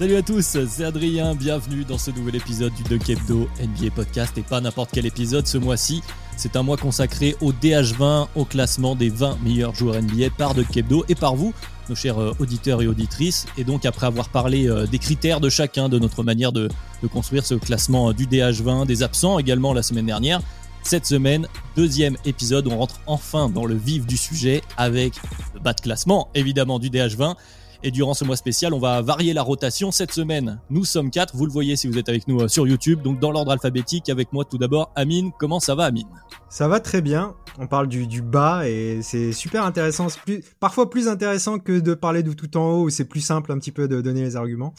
Salut à tous, c'est Adrien, bienvenue dans ce nouvel épisode du Dunk Hebdo NBA Podcast et pas n'importe quel épisode ce mois-ci. C'est un mois consacré au DH20, au classement des 20 meilleurs joueurs NBA par Dunk Hebdo et par vous, nos chers euh, auditeurs et auditrices. Et donc après avoir parlé euh, des critères de chacun, de notre manière de, de construire ce classement euh, du DH20, des absents également la semaine dernière, cette semaine, deuxième épisode, on rentre enfin dans le vif du sujet avec le bas de classement évidemment du DH20 et durant ce mois spécial, on va varier la rotation. Cette semaine, nous sommes quatre. Vous le voyez si vous êtes avec nous euh, sur YouTube. Donc dans l'ordre alphabétique, avec moi tout d'abord, Amine. Comment ça va, Amine? Ça va très bien. On parle du, du bas et c'est super intéressant. Plus, parfois plus intéressant que de parler de tout en haut où c'est plus simple un petit peu de donner les arguments.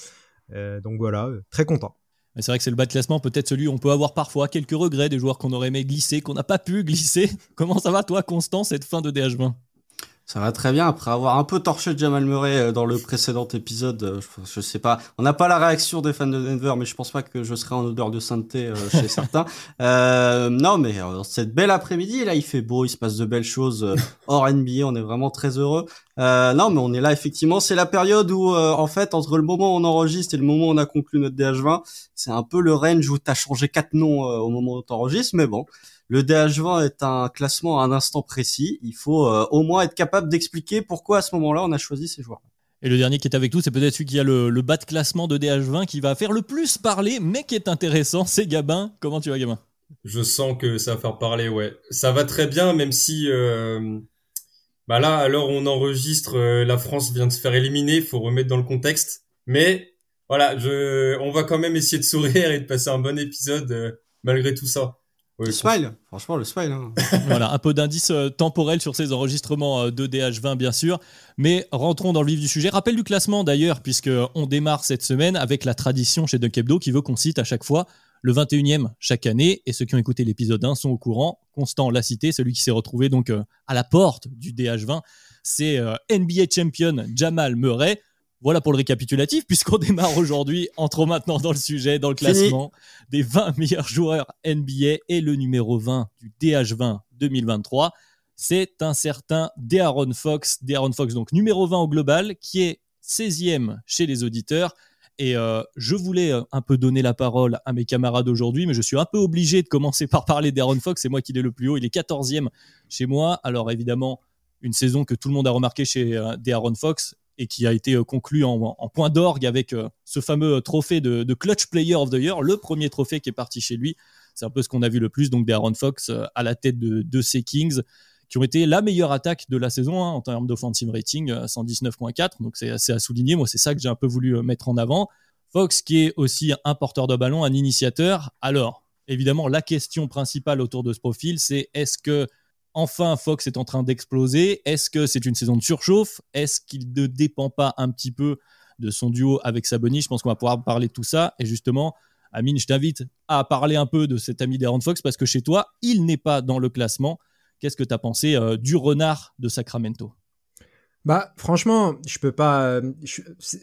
Euh, donc voilà, euh, très content. C'est vrai que c'est le bas de classement, peut-être celui où on peut avoir parfois quelques regrets des joueurs qu'on aurait aimé glisser, qu'on n'a pas pu glisser. Comment ça va toi, Constant, cette fin de DH20 ça va très bien. Après avoir un peu torché Jamal Murray euh, dans le précédent épisode, euh, je, sais pas. On n'a pas la réaction des fans de Denver, mais je pense pas que je serai en odeur de sainteté euh, chez certains. Euh, non, mais cette belle après-midi, là, il fait beau, il se passe de belles choses hors NBA. On est vraiment très heureux. non, mais on est là effectivement. C'est la période où, en fait, entre le moment où on enregistre et le moment où on a conclu notre DH20, c'est un peu le range où t'as changé quatre noms au moment où t'enregistres. Mais bon, le DH20 est un classement à un instant précis. Il faut euh, au moins être capable d'expliquer pourquoi à ce moment-là on a choisi ces joueurs. Et le dernier qui est avec nous, c'est peut-être celui qui a le, bas de classement de DH20 qui va faire le plus parler, mais qui est intéressant, c'est Gabin. Comment tu vas, Gabin? Je sens que ça va faire parler, ouais. Ça va très bien, même si, euh, bah là, où on enregistre, euh, la France vient de se faire éliminer. Il faut remettre dans le contexte. Mais voilà, je, on va quand même essayer de sourire et de passer un bon épisode malgré tout ça le smile, franchement, le smile. Hein. voilà, un peu d'indice euh, temporel sur ces enregistrements euh, de DH20, bien sûr. Mais rentrons dans le vif du sujet. Rappel du classement, d'ailleurs, puisqu'on démarre cette semaine avec la tradition chez Dunk Hebdo qui veut qu'on cite à chaque fois le 21e chaque année. Et ceux qui ont écouté l'épisode 1 sont au courant. Constant l'a cité, celui qui s'est retrouvé donc euh, à la porte du DH20, c'est NBA champion Jamal Murray. Voilà pour le récapitulatif, puisqu'on démarre aujourd'hui, entrons maintenant dans le sujet, dans le classement des 20 meilleurs joueurs NBA et le numéro 20 du DH20 2023. C'est un certain De'Aaron Fox, De'Aaron Fox donc numéro 20 au global, qui est 16e chez les auditeurs. Et euh, je voulais euh, un peu donner la parole à mes camarades aujourd'hui, mais je suis un peu obligé de commencer par parler d'Aaron Fox. C'est moi qui l'ai le plus haut. Il est 14e chez moi. Alors évidemment, une saison que tout le monde a remarqué chez euh, De'Aaron Fox et qui a été euh, conclu en, point d'orgue avec euh, ce fameux trophée de, Clutch Player of the Year, le premier trophée qui est parti chez lui. C'est un peu ce qu'on a vu le plus, donc d'Aaron Fox euh, à la tête de, ces Kings, qui ont été la meilleure attaque de la saison hein, en termes d'offensive rating, 119.4. Donc c'est assez à souligner. Moi, c'est ça que j'ai un peu voulu mettre en avant. Fox, qui est aussi un porteur de ballon, un initiateur. Alors, évidemment, la question principale autour de ce profil, c'est est-ce que enfin Fox est en train d'exploser. Est-ce que c'est une saison de surchauffe? Est-ce qu'il ne dépend pas un petit peu de son duo avec Sabonis Je pense qu'on va pouvoir parler de tout ça. Et justement, Amine, je t'invite à parler un peu de cet ami d'Aaron Fox parce que chez toi, il n'est pas dans le classement. Qu'est-ce que tu as pensé euh, du renard de Sacramento? Bah, franchement, je peux pas.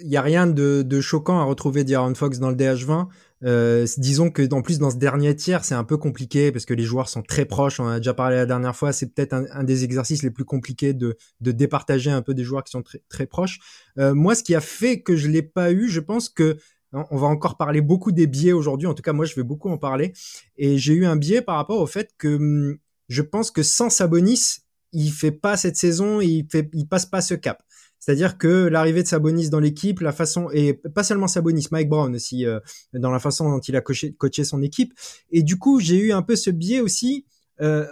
Il y a rien de, choquant à retrouver d'Aaron Fox dans le DH20. Euh, disons que en plus dans ce dernier tiers, c'est un peu compliqué parce que les joueurs sont très proches. On a déjà parlé la dernière fois. C'est peut-être un, des exercices les plus compliqués de, de départager un peu des joueurs qui sont très, très proches. Euh, moi, ce qui a fait que je l'ai pas eu, je pense que on va encore parler beaucoup des biais aujourd'hui. En tout cas, moi, je vais beaucoup en parler. Et j'ai eu un biais par rapport au fait que hum, je pense que sans Sabonis, il fait pas cette saison, il fait, il passe pas ce cap. C'est-à-dire que l'arrivée de Sabonis dans l'équipe, la façon et pas seulement Sabonis, Mike Brown aussi euh, dans la façon dont il a coaché, coaché son équipe. Et du coup, j'ai eu un peu ce biais aussi. Euh,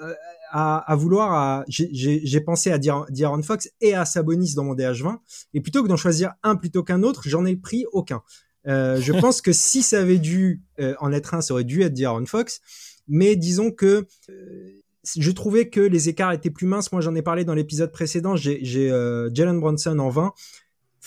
à, vouloir, j'ai pensé à D'Aaron Fox et à Sabonis dans mon DH20, et plutôt que d'en choisir un plutôt qu'un autre, j'en ai pris aucun. Euh, je pense que si ça avait dû euh, en être un, ça aurait dû être D'Aaron Fox, mais disons que euh, je trouvais que les écarts étaient plus minces. Moi, j'en ai parlé dans l'épisode précédent. J'ai Jalen Bronson en 20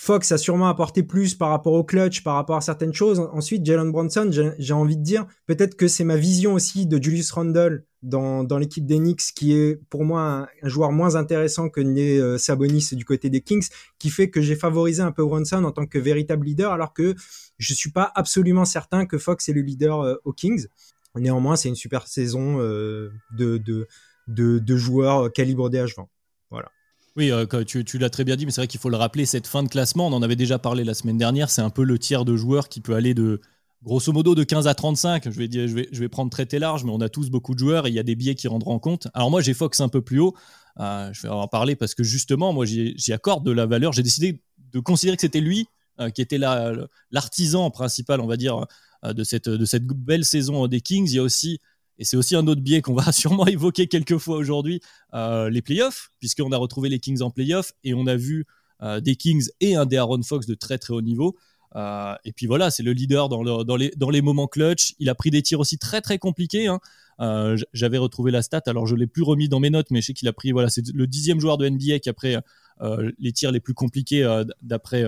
Fox a sûrement apporté plus par rapport au clutch, par rapport à certaines choses. Ensuite, Jalen Bronson, j'ai envie de dire, peut-être que c'est ma vision aussi de Julius Randle dans, l'équipe des Knicks, qui est pour moi un, joueur moins intéressant que n'est euh, Sabonis du côté des Kings, qui fait que j'ai favorisé un peu Bronson en tant que véritable leader, alors que je suis pas absolument certain que Fox est le leader euh, aux Kings. Néanmoins, c'est une super saison euh, de, de, de, joueurs calibre DH20. Voilà. Oui, euh, tu, l'as très bien dit, mais c'est vrai qu'il faut le rappeler, cette fin de classement, on en avait déjà parlé la semaine dernière, c'est un peu le tiers de joueurs qui peut aller de, grosso modo, de 15 à 35. Je vais, dire, je vais, je vais prendre traité large, mais on a tous beaucoup de joueurs et il y a des billets qui rendront compte. Alors moi, j'ai Fox un peu plus haut, euh, je vais en parler parce que justement, moi, j'y accorde de la valeur. J'ai décidé de considérer que c'était lui euh, qui était l'artisan principal, on va dire, de, cette, de cette belle saison des Kings. Il y a aussi et c'est aussi un autre biais qu'on va sûrement évoquer quelques fois aujourd'hui, euh, les playoffs, puisqu'on a retrouvé les Kings en playoffs et on a vu euh, des Kings et un des Aaron Fox de très très haut niveau. Euh, et puis voilà, c'est le leader dans, dans, les, dans les moments clutch. Il a pris des tirs aussi très très compliqués. Hein. J'avais retrouvé la stat, alors je l'ai plus remis dans mes notes, mais je sais qu'il a pris, voilà, c'est le dixième joueur de NBA qui a pris les tirs les plus compliqués d'après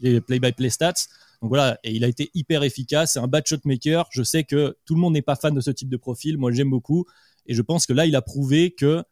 les play-by-play stats. Donc voilà, et il a été hyper efficace. C'est un bad shot maker. Je sais que tout le monde n'est pas fan de ce type de profil. Moi, j'aime beaucoup. Et je pense que là, il a prouvé que,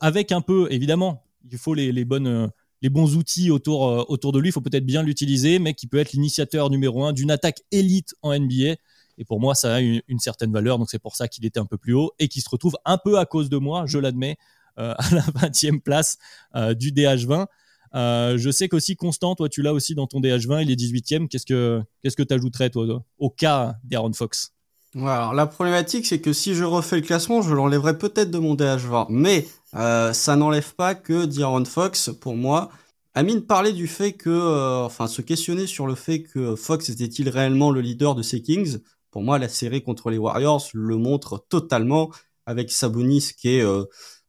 avec un peu, évidemment, il faut les, bonnes, les bons outils autour, euh, autour de lui. Il faut peut-être bien l'utiliser, mais qui peut être l'initiateur numéro un d'une attaque élite en NBA. Et pour moi, ça a une, certaine valeur. Donc c'est pour ça qu'il était un peu plus haut et qu'il se retrouve un peu à cause de moi, je l'admets, euh, à la 20e place euh, du DH20. Euh, je sais qu'aussi Constant, toi tu l'as aussi dans ton DH20, il est 18e. Qu'est-ce que qu'est-ce que tu ajouterais toi au cas d'Aaron Fox? Voilà, la problématique, c'est que si je refais le classement, je l'enlèverais peut-être de mon DH20. Mais euh, ça n'enlève pas que d'Aaron Fox, pour moi, Amine parlait du fait que, euh, enfin, se questionner sur le fait que Fox était-il réellement le leader de ces Kings. Pour moi, la série contre les Warriors le montre totalement avec Sabonis qui est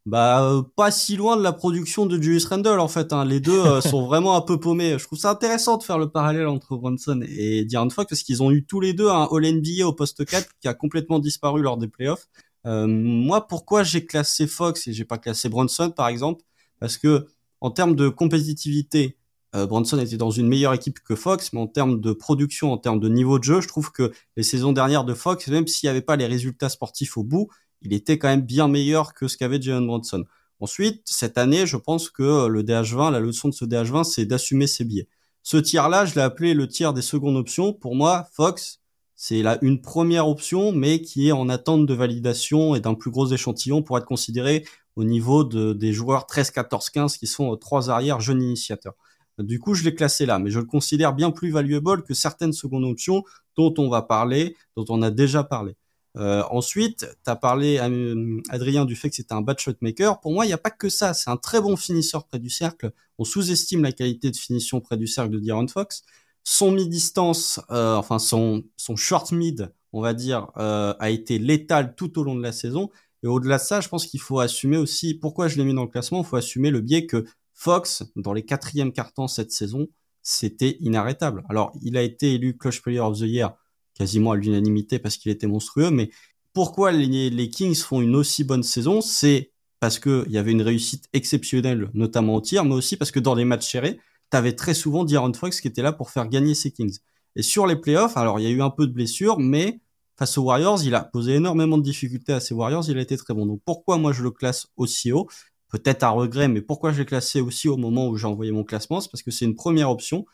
bah euh, pas si loin de la production de Julius Randle en fait. Hein. Les deux euh, sont vraiment un peu paumés. Je trouve ça intéressant de faire le parallèle entre Bronson et De'Aaron Fox parce qu'ils ont eu tous les deux un All NBA au poste 4 qui a complètement disparu lors des playoffs. Euh, moi, pourquoi j'ai classé Fox et j'ai pas classé Bronson par exemple? Parce que en termes de compétitivité, euh, Bronson était dans une meilleure équipe que Fox, mais en termes de production, en termes de niveau de jeu, je trouve que les saisons dernières de Fox, même s'il n'y avait pas les résultats sportifs au bout, il était quand même bien meilleur que ce qu'avait Jalen Bronson. Ensuite, cette année, je pense que le DH20, la leçon de ce DH20, c'est d'assumer ses biais. Ce tir-là, je l'ai appelé le tir des secondes options. Pour moi, Fox, c'est là une première option, mais qui est en attente de validation et d'un plus gros échantillon pour être considéré au niveau de, des joueurs 13, 14, 15 qui sont trois arrières jeunes initiateurs. Du coup, je l'ai classé là, mais je le considère bien plus valuable que certaines secondes options dont on va parler, dont on a déjà parlé. Euh, ensuite, tu as parlé, euh, Adrien, du fait que c'était un bad shot maker. Pour moi, il n'y a pas que ça. C'est un très bon finisseur près du cercle. On sous-estime la qualité de finition près du cercle de D'Aaron Fox. Son mid-distance, euh, enfin son, son short mid, on va dire, euh, a été létal tout au long de la saison. Et au-delà de ça, je pense qu'il faut assumer aussi, pourquoi je l'ai mis dans le classement, il faut assumer le biais que Fox, dans les quatrièmes cartons cette saison, c'était inarrêtable. Alors, il a été élu Clutch Player of the Year quasiment à l'unanimité parce qu'il était monstrueux. Mais pourquoi les, Kings font une aussi bonne saison? C'est parce qu'il y avait une réussite exceptionnelle, notamment au tir, mais aussi parce que dans les matchs serrés, avais très souvent D'Aaron Fox qui était là pour faire gagner ses Kings. Et sur les playoffs, alors il y a eu un peu de blessures, mais face aux Warriors, il a posé énormément de difficultés à ses Warriors, il a été très bon. Donc pourquoi moi je le classe aussi haut? Peut-être à regret, mais pourquoi je l'ai classé aussi au moment où j'ai envoyé mon classement? C'est parce que c'est une première option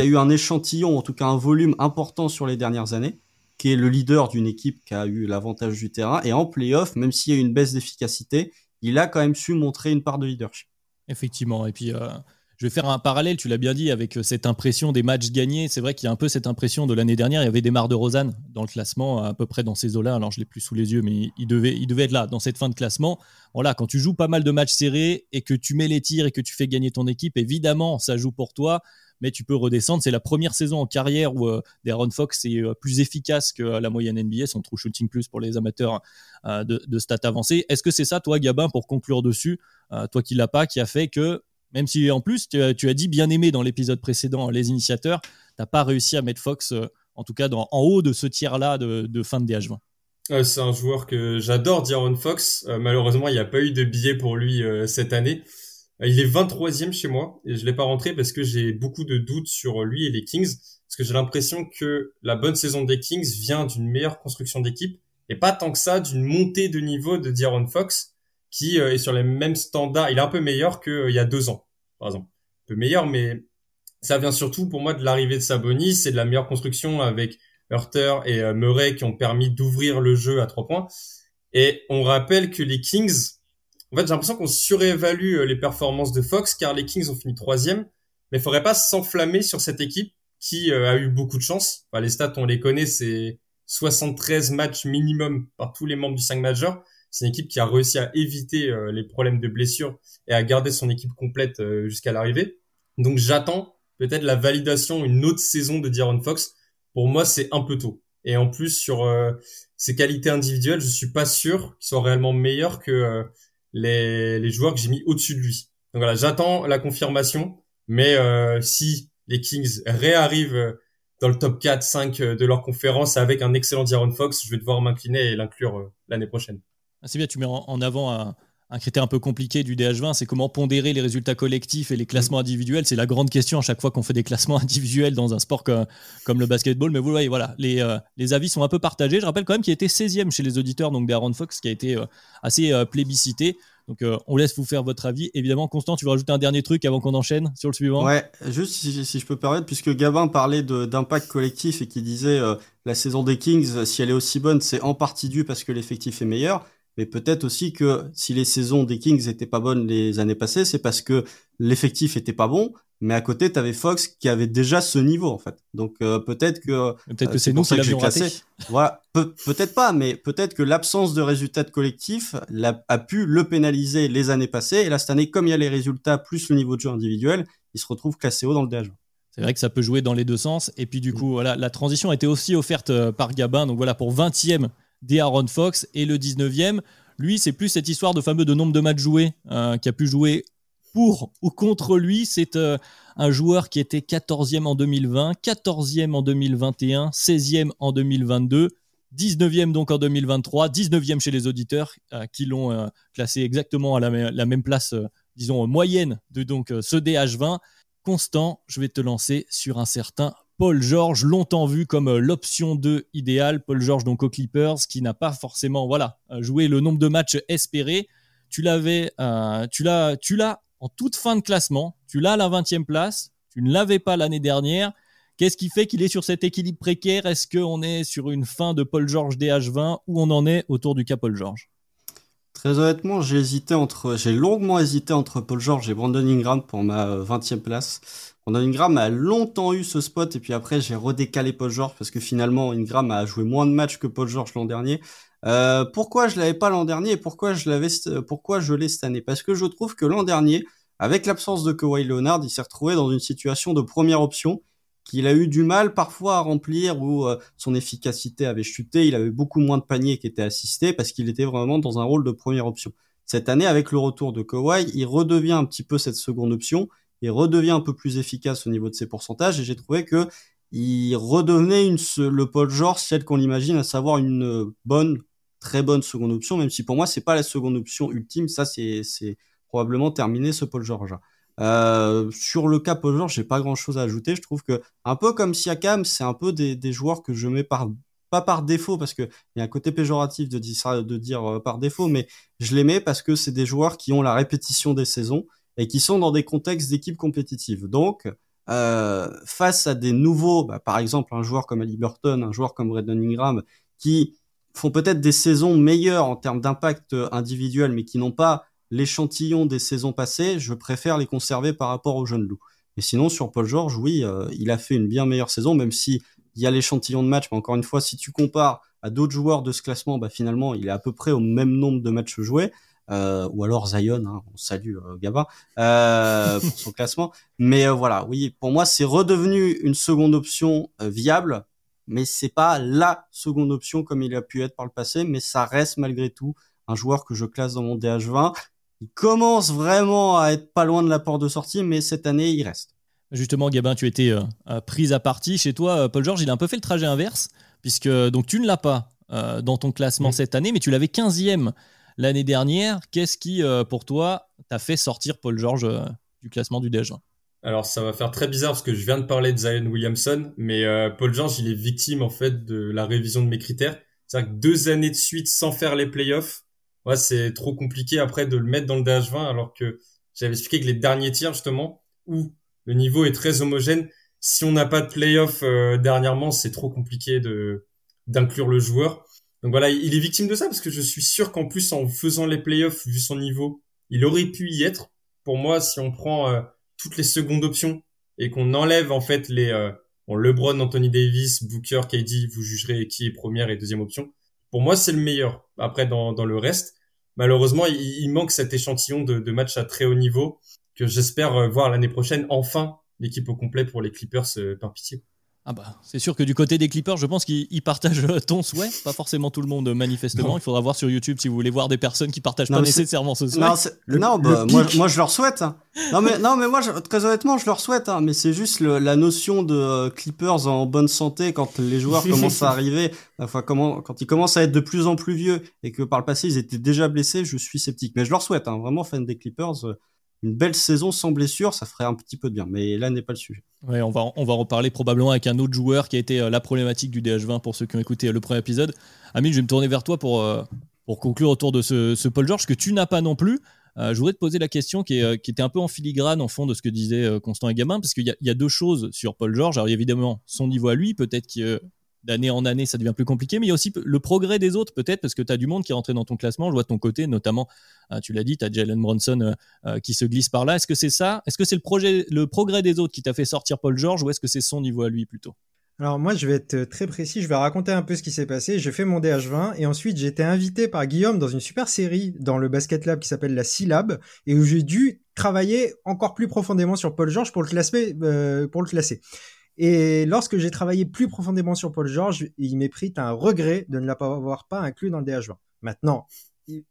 qui a eu un échantillon, en tout cas un volume important sur les dernières années, qui est le leader d'une équipe qui a eu l'avantage du terrain. Et en playoff, même s'il y a eu une baisse d'efficacité, il a quand même su montrer une part de leadership. Effectivement. Et puis, euh, je vais faire un parallèle, tu l'as bien dit, avec euh, cette impression des matchs gagnés. C'est vrai qu'il y a un peu cette impression de l'année dernière. Il y avait des Mar de Rosanne dans le classement, à peu près dans ces eaux-là. Alors, je l'ai plus sous les yeux, mais il devait, être là, dans cette fin de classement. Voilà, quand tu joues pas mal de matchs serrés et que tu mets les tirs et que tu fais gagner ton équipe, évidemment, ça joue pour toi mais tu peux redescendre. C'est la première saison en carrière où euh, Darren Fox est euh, plus efficace que la moyenne NBA, son true shooting plus pour les amateurs euh, de, stats avancés. Est-ce que c'est ça, toi, Gabin, pour conclure dessus, toi qui l'as pas, qui a fait que, même si en plus tu, as dit bien aimé dans l'épisode précédent les initiateurs, t'as pas réussi à mettre Fox, en tout cas en haut de ce tiers-là de, fin de DH20 c'est un joueur que j'adore, D'Aaron Fox. malheureusement, il n'y a pas eu de billet pour lui cette année. Euh, il est 23e chez moi et je l'ai pas rentré parce que j'ai beaucoup de doutes sur lui et les Kings parce que j'ai l'impression que la bonne saison des Kings vient d'une meilleure construction d'équipe et pas tant que ça d'une montée de niveau de D'Aaron Fox qui euh, est sur les mêmes standards. Il est un peu meilleur qu'il euh, y a deux ans, par exemple. Un peu meilleur, mais ça vient surtout pour moi de l'arrivée de Sabonis c'est de la meilleure construction avec Hurter et Murray qui ont permis d'ouvrir le jeu à trois points. Et on rappelle que les Kings en fait, j'ai l'impression qu'on surévalue euh, les performances de Fox car les Kings ont fini troisième. Mais il faudrait pas s'enflammer sur cette équipe qui euh, a eu beaucoup de chance. Les stats, on les connaît, c'est 73 matchs minimum par tous les membres du 5 majeur. C'est une équipe qui a réussi à éviter euh, les problèmes de blessures et à garder son équipe complète jusqu'à l'arrivée. Donc j'attends peut-être la validation, une autre saison de D'Aaron Fox. Pour moi, c'est un peu tôt. Et en plus, sur ses qualités individuelles, je suis pas sûr qu'il soit réellement meilleur que les, les joueurs que j'ai mis au-dessus de lui. Donc voilà, j'attends la confirmation, mais euh, si les Kings réarrivent euh, dans le top 4, 5 euh, de leur conférence avec un excellent D'Aaron Fox, je vais devoir m'incliner et l'inclure l'année prochaine. C'est bien, tu mets en avant un, un critère un peu compliqué du DH20, c'est comment pondérer les résultats collectifs et les classements mm. individuels. C'est la grande question à chaque fois qu'on fait des classements individuels dans un sport comme, le basketball. Mais vous voyez, voilà, les, euh, les, avis sont un peu partagés. Je rappelle quand même qu'il a été 16e chez les auditeurs, donc d'Aaron Fox, qui a été euh, assez euh, plébiscité. Donc on laisse vous faire votre avis. Évidemment, Constant, tu veux rajouter un dernier truc avant qu'on enchaîne sur le suivant? Ouais, juste si, si, je peux permettre, puisque Gabin parlait d'impact collectif et qui disait la saison des Kings, si elle est aussi bonne, c'est en partie dû parce que l'effectif est meilleur mais peut-être aussi que si les saisons des Kings étaient pas bonnes les années passées, c'est parce que l'effectif était pas bon, mais à côté, tu avais Fox qui avait déjà ce niveau en fait. Donc euh, peut-être que peut-être que euh, c'est nous qui l'avions raté. Voilà, peut-être pas, mais peut-être que l'absence de résultats de collectif a, pu le pénaliser les années passées. Et là cette année, comme il y a les résultats plus le niveau de jeu individuel, il se retrouve classé haut dans le DH. C'est vrai que ça peut jouer dans les deux sens. Et puis du coup, voilà, la transition a été aussi offerte euh, par Gabin. Donc voilà, pour 20e d'Aaron Fox. Et le 19e, lui, c'est plus cette histoire de fameux de nombre de matchs joués, euh, qui a pu jouer pour ou contre lui. C'est euh, un joueur qui était 14e en 2020, 14e en 2021, 16e en 2022. 19e donc en 2023, 19e chez les auditeurs euh, qui l'ont classé exactement à la, la même place, disons moyenne de donc ce DH20. Constant, je vais te lancer sur un certain Paul George, longtemps vu comme euh, l'option 2 idéale. Paul George, donc aux Clippers, qui n'a pas forcément voilà, euh, joué le nombre de matchs espérés. Tu l'avais, euh, tu l'as, en toute fin de classement. Tu l'as à la 20e place. Tu ne l'avais pas l'année dernière. Qu'est-ce qui fait qu'il est sur cet équilibre précaire? Est-ce qu'on est sur une fin de Paul George DH20 ou on en est autour du cas Paul George Très honnêtement, j'ai hésité entre, j'ai longuement hésité entre Paul George et Brandon Ingram pour ma 20e place. Ingram a longtemps eu ce spot et puis après j'ai redécalé Paul George parce que finalement Ingram a joué moins de matchs que Paul George l'an dernier. Euh, pourquoi je l'avais pas l'an dernier et pourquoi je l'avais pourquoi je l'ai cette année? Parce que je trouve que l'an dernier, avec l'absence de Kawhi Leonard, il s'est retrouvé dans une situation de première option qu'il a eu du mal parfois à remplir où euh, son efficacité avait chuté, il avait beaucoup moins de paniers qui étaient assistés parce qu'il était vraiment dans un rôle de première option. Cette année, avec le retour de Kawhi, il redevient un petit peu cette seconde option il redevient un peu plus efficace au niveau de ses pourcentages et j'ai trouvé que il redevenait une, le Paul George celle qu'on imagine, à savoir une bonne, très bonne seconde option, même si pour moi c'est pas la seconde option ultime, ça c'est probablement terminé ce Paul George. Euh, sur le cas Paul George, j'ai pas grand chose à ajouter. Je trouve que un peu comme Siakam, c'est un peu des, joueurs que je mets pas par défaut parce que il y a un côté péjoratif de dire, de dire euh, par défaut, mais je les mets parce que c'est des joueurs qui ont la répétition des saisons et qui sont dans des contextes d'équipe compétitive. Donc, euh, face à des nouveaux, bah, par exemple un joueur comme Ali Burton, un joueur comme Brandon Ingram, qui font peut-être des saisons meilleures en termes d'impact individuel, mais qui n'ont pas l'échantillon des saisons passées, je préfère les conserver par rapport aux jeunes loups. Mais sinon, sur Paul George, oui, euh, il a fait une bien meilleure saison, même si il y a l'échantillon de matchs. Mais encore une fois, si tu compares à d'autres joueurs de ce classement, bah, finalement, il est à peu près au même nombre de matchs joués. Euh, ou alors Zion, hein, on salue euh, Gaba euh, pour son classement. Mais euh, voilà, oui, pour moi, c'est redevenu une seconde option viable, mais c'est pas la seconde option comme il a pu être par le passé, mais ça reste malgré tout un joueur que je classe dans mon DH20. Il commence vraiment à être pas loin de la porte de sortie, mais cette année, il reste. Justement, Gabin, tu étais euh, prise à partie. Chez toi, Paul George, il a un peu fait le trajet inverse, puisque donc tu ne l'as pas euh, dans ton classement cette année, mais tu l'avais 15e l'année dernière. Qu'est-ce qui, euh, pour toi, t'a fait sortir Paul George euh, du classement du DH alors ça va faire très bizarre parce que je viens de parler de Zion Williamson, mais euh, Paul George il est victime en fait de la révision de mes critères. C'est-à-dire que deux années de suite sans faire les playoffs, c'est trop compliqué après de le mettre dans le DH20 alors que j'avais expliqué que les derniers tirs justement où le niveau est très homogène, si on n'a pas de playoffs dernièrement, c'est trop compliqué d'inclure le joueur. Donc voilà, il est victime de ça parce que je suis sûr qu'en plus en faisant les playoffs, vu son niveau, il aurait pu y être. Pour moi, si on prend euh, toutes les secondes options et qu'on enlève en fait les euh, LeBron, Anthony Davis, Booker, KD, vous jugerez qui est première et deuxième option. Pour moi, c'est le meilleur. Après, dans, dans le reste, malheureusement, il, il manque cet échantillon de, de matchs à très haut niveau que j'espère euh, voir l'année prochaine. Enfin, l'équipe au complet pour les Clippers euh, par pitié. Ah bah, c'est sûr que du côté des Clippers, je pense qu'ils partagent ton souhait. Pas forcément tout le monde, manifestement. Il faudra voir sur YouTube si vous voulez voir des personnes qui partagent pas nécessairement ce souhait. Non, bah, moi, moi, je leur souhaite. Hein. Non, mais, non, mais moi, très honnêtement, je leur souhaite. Hein. Mais c'est juste la notion de euh, Clippers en bonne santé quand les joueurs commencent à arriver, enfin, comment, quand ils commencent à être de plus en plus vieux et que par le passé, ils étaient déjà blessés, je suis sceptique. Mais je leur souhaite, hein, vraiment fan des Clippers. Euh, une belle saison sans blessure, ça ferait un petit peu de bien. Mais là n'est pas le sujet. Ouais, on va, on va reparler probablement avec un autre joueur qui a été euh, la problématique du DH20 pour ceux qui ont écouté euh, le premier épisode. Amine, je vais me tourner vers toi pour, euh, conclure autour de ce, Paul George que tu n'as pas non plus. je voudrais te poser la question qui, était un peu en filigrane en fond de ce que disait Constant et Gamin, parce qu'il y, y, a deux choses sur Paul George. Alors évidemment, son niveau à lui, peut-être que d'année en année, ça devient plus compliqué, mais il y a aussi le progrès des autres, peut-être, parce que tu as du monde qui est rentré dans ton classement. Je vois de ton côté, notamment, euh, tu l'as dit, tu as Jalen Bronson euh, euh, qui se glisse par là. Est-ce que c'est ça? Est-ce que c'est le, projet, le progrès des autres qui t'a fait sortir Paul George ou est-ce que c'est son niveau à lui plutôt? Alors moi, je vais être très précis, je vais raconter un peu ce qui s'est passé. J'ai fait mon DH20 et ensuite j'ai été invité par Guillaume dans une super série dans le Basket Lab qui s'appelle la C-Lab et où j'ai dû travailler encore plus profondément sur Paul George pour le classer. Et lorsque j'ai travaillé plus profondément sur Paul George, il m'est pris un regret de ne l'avoir pas inclus dans le DH20. Maintenant,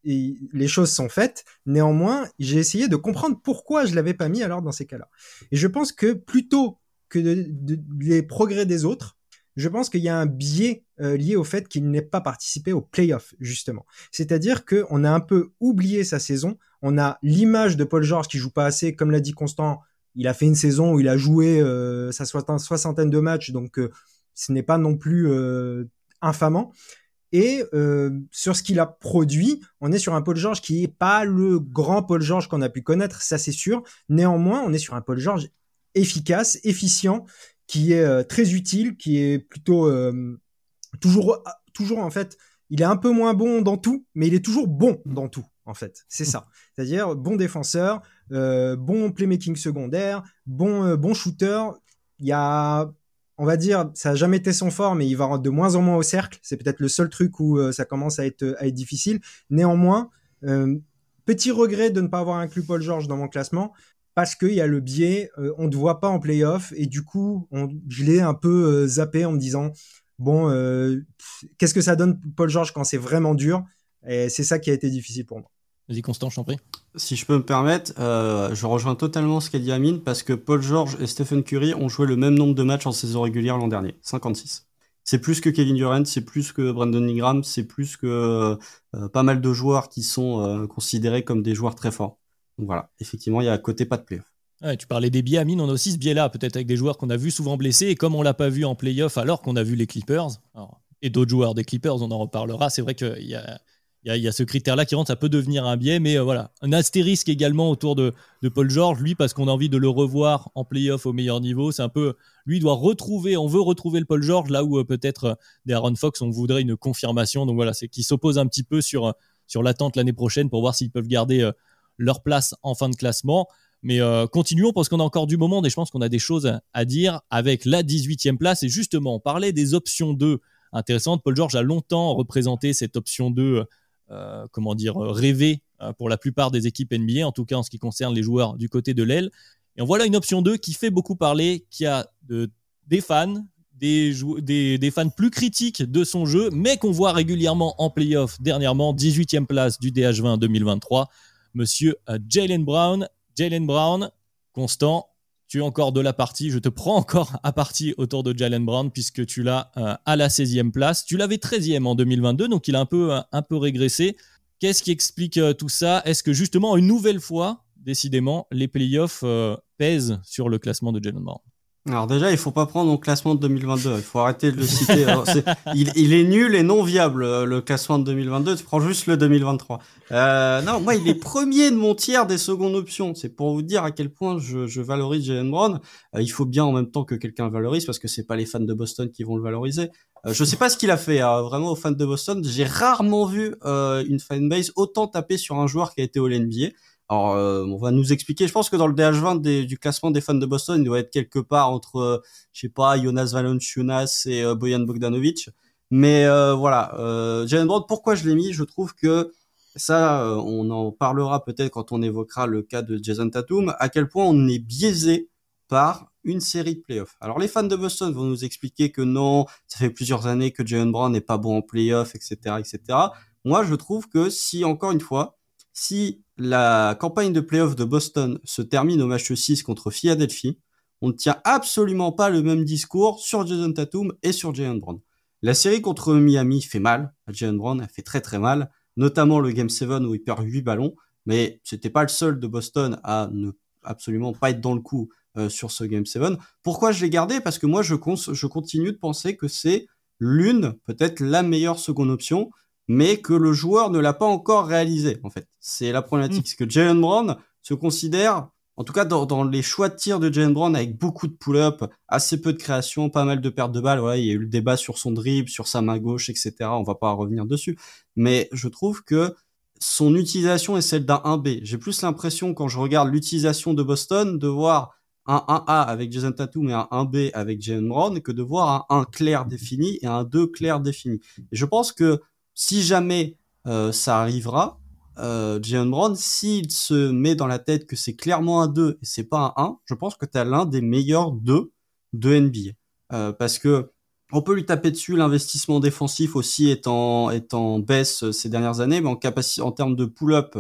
les choses sont faites. Néanmoins, j'ai essayé de comprendre pourquoi je l'avais pas mis alors dans ces cas-là. Et je pense que plutôt que de, les progrès des autres, je pense qu'il y a un biais euh, lié au fait qu'il n'ait pas participé au playoff, justement. C'est-à-dire qu'on a un peu oublié sa saison. On a l'image de Paul George qui joue pas assez, comme l'a dit Constant, il a fait une saison où il a joué euh, sa soixantaine de matchs, donc euh, ce n'est pas non plus euh, infamant. Et sur ce qu'il a produit, on est sur un Paul George qui est pas le grand Paul George qu'on a pu connaître, ça c'est sûr. Néanmoins, on est sur un Paul George efficace, efficient, qui est très utile, qui est plutôt toujours, toujours en fait, il est un peu moins bon dans tout, mais il est toujours bon dans tout en fait. C'est ça. C'est-à-dire bon défenseur, euh, bon playmaking secondaire, bon, euh, bon shooter. Il y a, on va dire, ça a jamais été son fort, mais il va de moins en moins au cercle. C'est peut-être le seul truc où euh, ça commence à être, à être difficile. Néanmoins, petit regret de ne pas avoir inclus Paul George dans mon classement parce qu'il y a le biais, on ne te voit pas en playoff et du coup, on, je l'ai un peu zappé en me disant bon, qu'est-ce que ça donne Paul George quand c'est vraiment dur? Et c'est ça qui a été difficile pour moi. Vas-y, Constant, je t'en prie. Si je peux me permettre, euh, je rejoins totalement ce qu'a dit Amine parce que Paul George et Stephen Curry ont joué le même nombre de matchs en saison régulière l'an dernier, 56. C'est plus que Kevin Durant, c'est plus que Brandon Ingram, c'est plus que euh, pas mal de joueurs qui sont euh, considérés comme des joueurs très forts. Donc voilà, effectivement, il y a à côté pas de playoff. Ouais, tu parlais des biais, Amine, on a aussi ce biais-là, peut-être avec des joueurs qu'on a vu souvent blessés, et comme on l'a pas vu en playoff alors qu'on a vu les Clippers, et d'autres joueurs des Clippers, on en reparlera, c'est vrai qu'il y a il y, a, ce critère-là qui rentre, ça peut devenir un biais, mais euh, voilà. Un astérisque également autour de, Paul George, lui, parce qu'on a envie de le revoir en playoff au meilleur niveau. C'est un peu, lui doit retrouver, on veut retrouver le Paul George, là où euh, peut-être euh, des Aaron Fox, on voudrait une confirmation. Donc voilà, c'est qui s'oppose un petit peu sur, sur l'attente l'année prochaine pour voir s'ils peuvent garder leur place en fin de classement. Mais continuons parce qu'on a encore du moment et je pense qu'on a des choses à dire avec la 18e place. Et justement, on parlait des options 2 intéressantes. Paul George a longtemps représenté cette option 2, comment dire, rêvée pour la plupart des équipes NBA, en tout cas en ce qui concerne les joueurs du côté de l'aile. Et en voilà une option 2 qui fait beaucoup parler, qui a des fans, des, des, fans plus critiques de son jeu, mais qu'on voit régulièrement en playoff dernièrement, 18e place du DH20 2023, monsieur euh, Jalen Brown. Jalen Brown, constant, tu es encore de la partie, je te prends encore à partie autour de Jalen Brown puisque tu l'as euh, à la 16e place. Tu l'avais 13e en 2022, donc il a un peu, un peu régressé. Qu'est-ce qui explique euh, tout ça? Est-ce que justement, une nouvelle fois, décidément, les playoffs pèsent sur le classement de Jalen Brown? Alors déjà, il faut pas prendre mon classement de 2022. Il faut arrêter de le citer. il, est nul et non viable euh, le classement de 2022. Tu prends juste le 2023. Euh, non, moi, il est premier de mon tiers des secondes options. C'est pour vous dire à quel point je, valorise Jalen Brown. Euh, il faut bien en même temps que quelqu'un le valorise parce que c'est pas les fans de Boston qui vont le valoriser. Euh, je sais pas ce qu'il a fait. Hein, vraiment aux fans de Boston, j'ai rarement vu une fanbase autant taper sur un joueur qui a été au NBA. Alors, euh, on va nous expliquer. Je pense que dans le DH20 du classement des fans de Boston, il doit être quelque part entre, euh, je sais pas, Jonas Valanciunas et euh, Boyan Bogdanovic. Mais voilà, Jalen Brown, pourquoi je l'ai mis? Je trouve que ça, on en parlera peut-être quand on évoquera le cas de Jason Tatum, à quel point on est biaisé par une série de playoffs. Alors les fans de Boston vont nous expliquer que non, ça fait plusieurs années que Jalen Brown n'est pas bon en playoffs, etc., etc. Moi, je trouve que si encore une fois, si la campagne de playoff de Boston se termine au match 6 contre Philadelphie, on ne tient absolument pas le même discours sur Jason Tatum et sur Jalen Brown. La série contre Miami fait mal à Jalen Brown, elle fait très très mal, notamment le Game 7 où il perd 8 ballons, mais c'était pas le seul de Boston à ne absolument pas être dans le coup euh, sur ce Game 7. Pourquoi je l'ai gardé? Parce que moi je, je continue de penser que c'est l'une, peut-être la meilleure seconde option, mais que le joueur ne l'a pas encore réalisé, en fait. C'est la problématique. Mm. C'est que Jalen Brown se considère, en tout cas dans, les choix de tir de Jalen Brown, avec beaucoup de pull-up, assez peu de création, pas mal de pertes de balles. Voilà, il y a eu le débat sur son dribble, sur sa main gauche, etc. On va pas revenir dessus. Mais je trouve que son utilisation est celle d'un 1B. J'ai plus l'impression, quand je regarde l'utilisation de Boston, de voir un 1A avec Jason Tatum et un 1B avec Jalen Brown que de voir un 1 clair défini et un 2 clair défini. Et je pense que si jamais euh, ça arrivera, euh, Brown, s'il se met dans la tête que c'est clairement un 2 et c'est pas un 1, je pense que tu as l'un des meilleurs 2 de NBA. Euh, parce que on peut lui taper dessus, l'investissement défensif aussi est en, baisse euh, ces dernières années, mais en capacité, en termes de pull-up,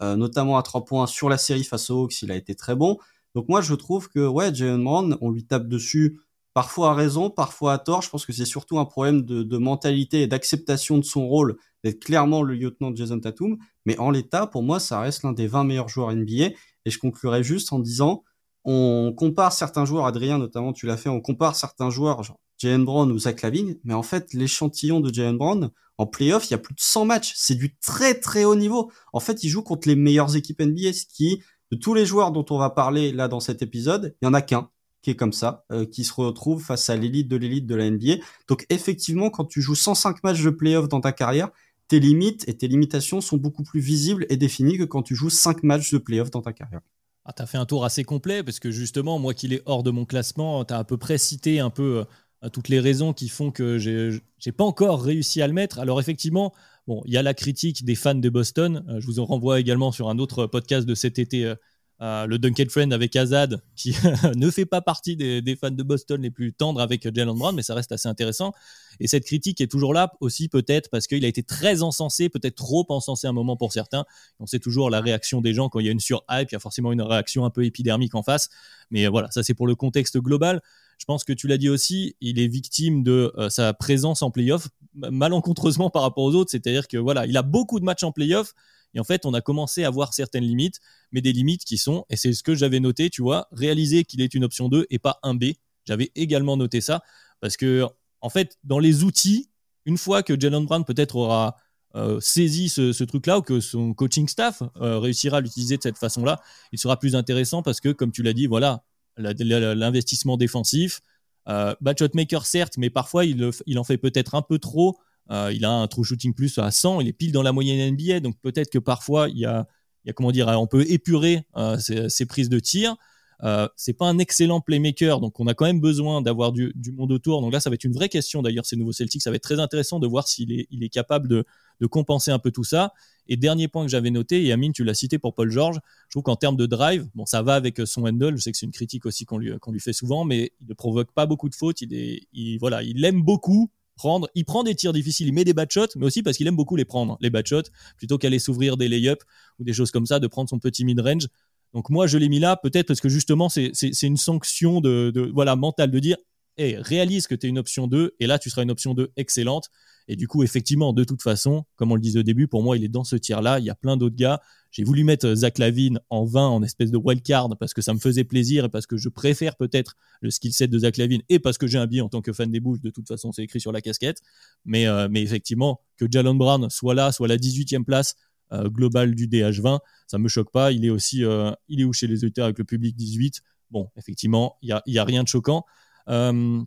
notamment à 3 points sur la série face aux Hawks, il a été très bon. Donc moi, je trouve que, ouais, Jalen Brown, on lui tape dessus parfois à raison, parfois à tort. Je pense que c'est surtout un problème de, mentalité et d'acceptation de son rôle, d'être clairement le lieutenant de Jason Tatum. Mais en l'état, pour moi, ça reste l'un des 20 meilleurs joueurs NBA. Et je conclurai juste en disant, on compare certains joueurs, Adrien notamment, tu l'as fait, on compare certains joueurs, genre Jalen Brown ou Zach Lavine, mais en fait, l'échantillon de Jalen Brown, en playoff, il y a plus de 100 matchs. C'est du très très haut niveau. En fait, il joue contre les meilleures équipes NBA, ce qui, de tous les joueurs dont on va parler là dans cet épisode, il y en a qu'un qui est comme ça, euh, qui se retrouve face à l'élite de l'élite de la NBA. Donc effectivement, quand tu joues 105 matchs de playoff dans ta carrière, tes limites et tes limitations sont beaucoup plus visibles et définies que quand tu joues 5 matchs de playoff dans ta carrière. Ah, tu as fait un tour assez complet parce que justement, moi qui l'ai hors de mon classement, tu as à peu près cité un peu euh, toutes les raisons qui font que j'ai pas encore réussi à le mettre. Alors effectivement, bon, il y a la critique des fans de Boston. Euh, je vous en renvoie également sur un autre podcast de cet été euh, le Duncan Friend avec Azad, qui ne fait pas partie des, fans de Boston les plus tendres avec Jalen Brown, mais ça reste assez intéressant. Et cette critique est toujours là aussi peut-être parce qu'il a été très encensé, peut-être trop encensé un moment pour certains. On sait toujours la réaction des gens quand il y a une sur-hype, il y a forcément une réaction un peu épidermique en face. Mais voilà, ça c'est pour le contexte global. Je pense que tu l'as dit aussi, il est victime de euh, sa présence en playoff, malencontreusement par rapport aux autres. C'est-à-dire que voilà, il a beaucoup de matchs en playoff, et en fait, on a commencé à voir certaines limites, mais des limites qui sont, et c'est ce que j'avais noté, tu vois, réaliser qu'il est une option 2 et pas un B. J'avais également noté ça, parce que, en fait, dans les outils, une fois que Jalen Brown peut-être aura euh, saisi ce, truc-là ou que son coaching staff euh, réussira à l'utiliser de cette façon-là, il sera plus intéressant parce que, comme tu l'as dit, voilà, l'investissement défensif, euh, bad shot maker certes, mais parfois il en fait peut-être un peu trop euh, il a un true shooting plus à 100, il est pile dans la moyenne NBA, donc peut-être que parfois il y a, il y a comment dire, on peut épurer ses, prises de tir. Euh, c'est pas un excellent playmaker, donc on a quand même besoin d'avoir du, monde autour. Donc là, ça va être une vraie question d'ailleurs, ces nouveaux Celtics. Ça va être très intéressant de voir s'il est, il est capable de, compenser un peu tout ça. Et dernier point que j'avais noté, et Amine, tu l'as cité pour Paul George, je trouve qu'en termes de drive, bon, ça va avec son handle. Je sais que c'est une critique aussi qu'on lui, qu'on lui fait souvent, mais il ne provoque pas beaucoup de fautes. Il, est, il, voilà, il aime beaucoup prendre. Il prend des tirs difficiles, il met des bad shots, mais aussi parce qu'il aime beaucoup les prendre, les bad shots, plutôt qu'aller s'ouvrir des lay-ups ou des choses comme ça, de prendre son petit mid-range. Donc moi, je l'ai mis là, peut-être parce que justement, c'est une sanction de, voilà, mentale de dire, réalise que tu es une option 2, et là, tu seras une option 2 excellente. Et du coup, effectivement, de toute façon, comme on le disait au début, pour moi, il est dans ce tir-là. Il y a plein d'autres gars. J'ai voulu mettre Zach Lavine en 20 en espèce de wildcard parce que ça me faisait plaisir et parce que je préfère peut-être le skill set de Zach Lavine et parce que j'ai un billet en tant que fan des bouches. De toute façon, c'est écrit sur la casquette. Mais, euh, mais effectivement, que Jalen Brown soit là, soit la 18e place, euh, global du DH20, ça me choque pas. Il est aussi, euh, il est où chez les auditeurs avec le public 18 Bon, effectivement, il y a, rien de choquant. Euh,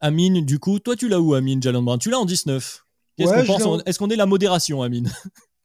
Amine, du coup, toi tu l'as où Amine Jalen Brown? Tu l'as en 19. Est-ce qu'on est la modération, Amine?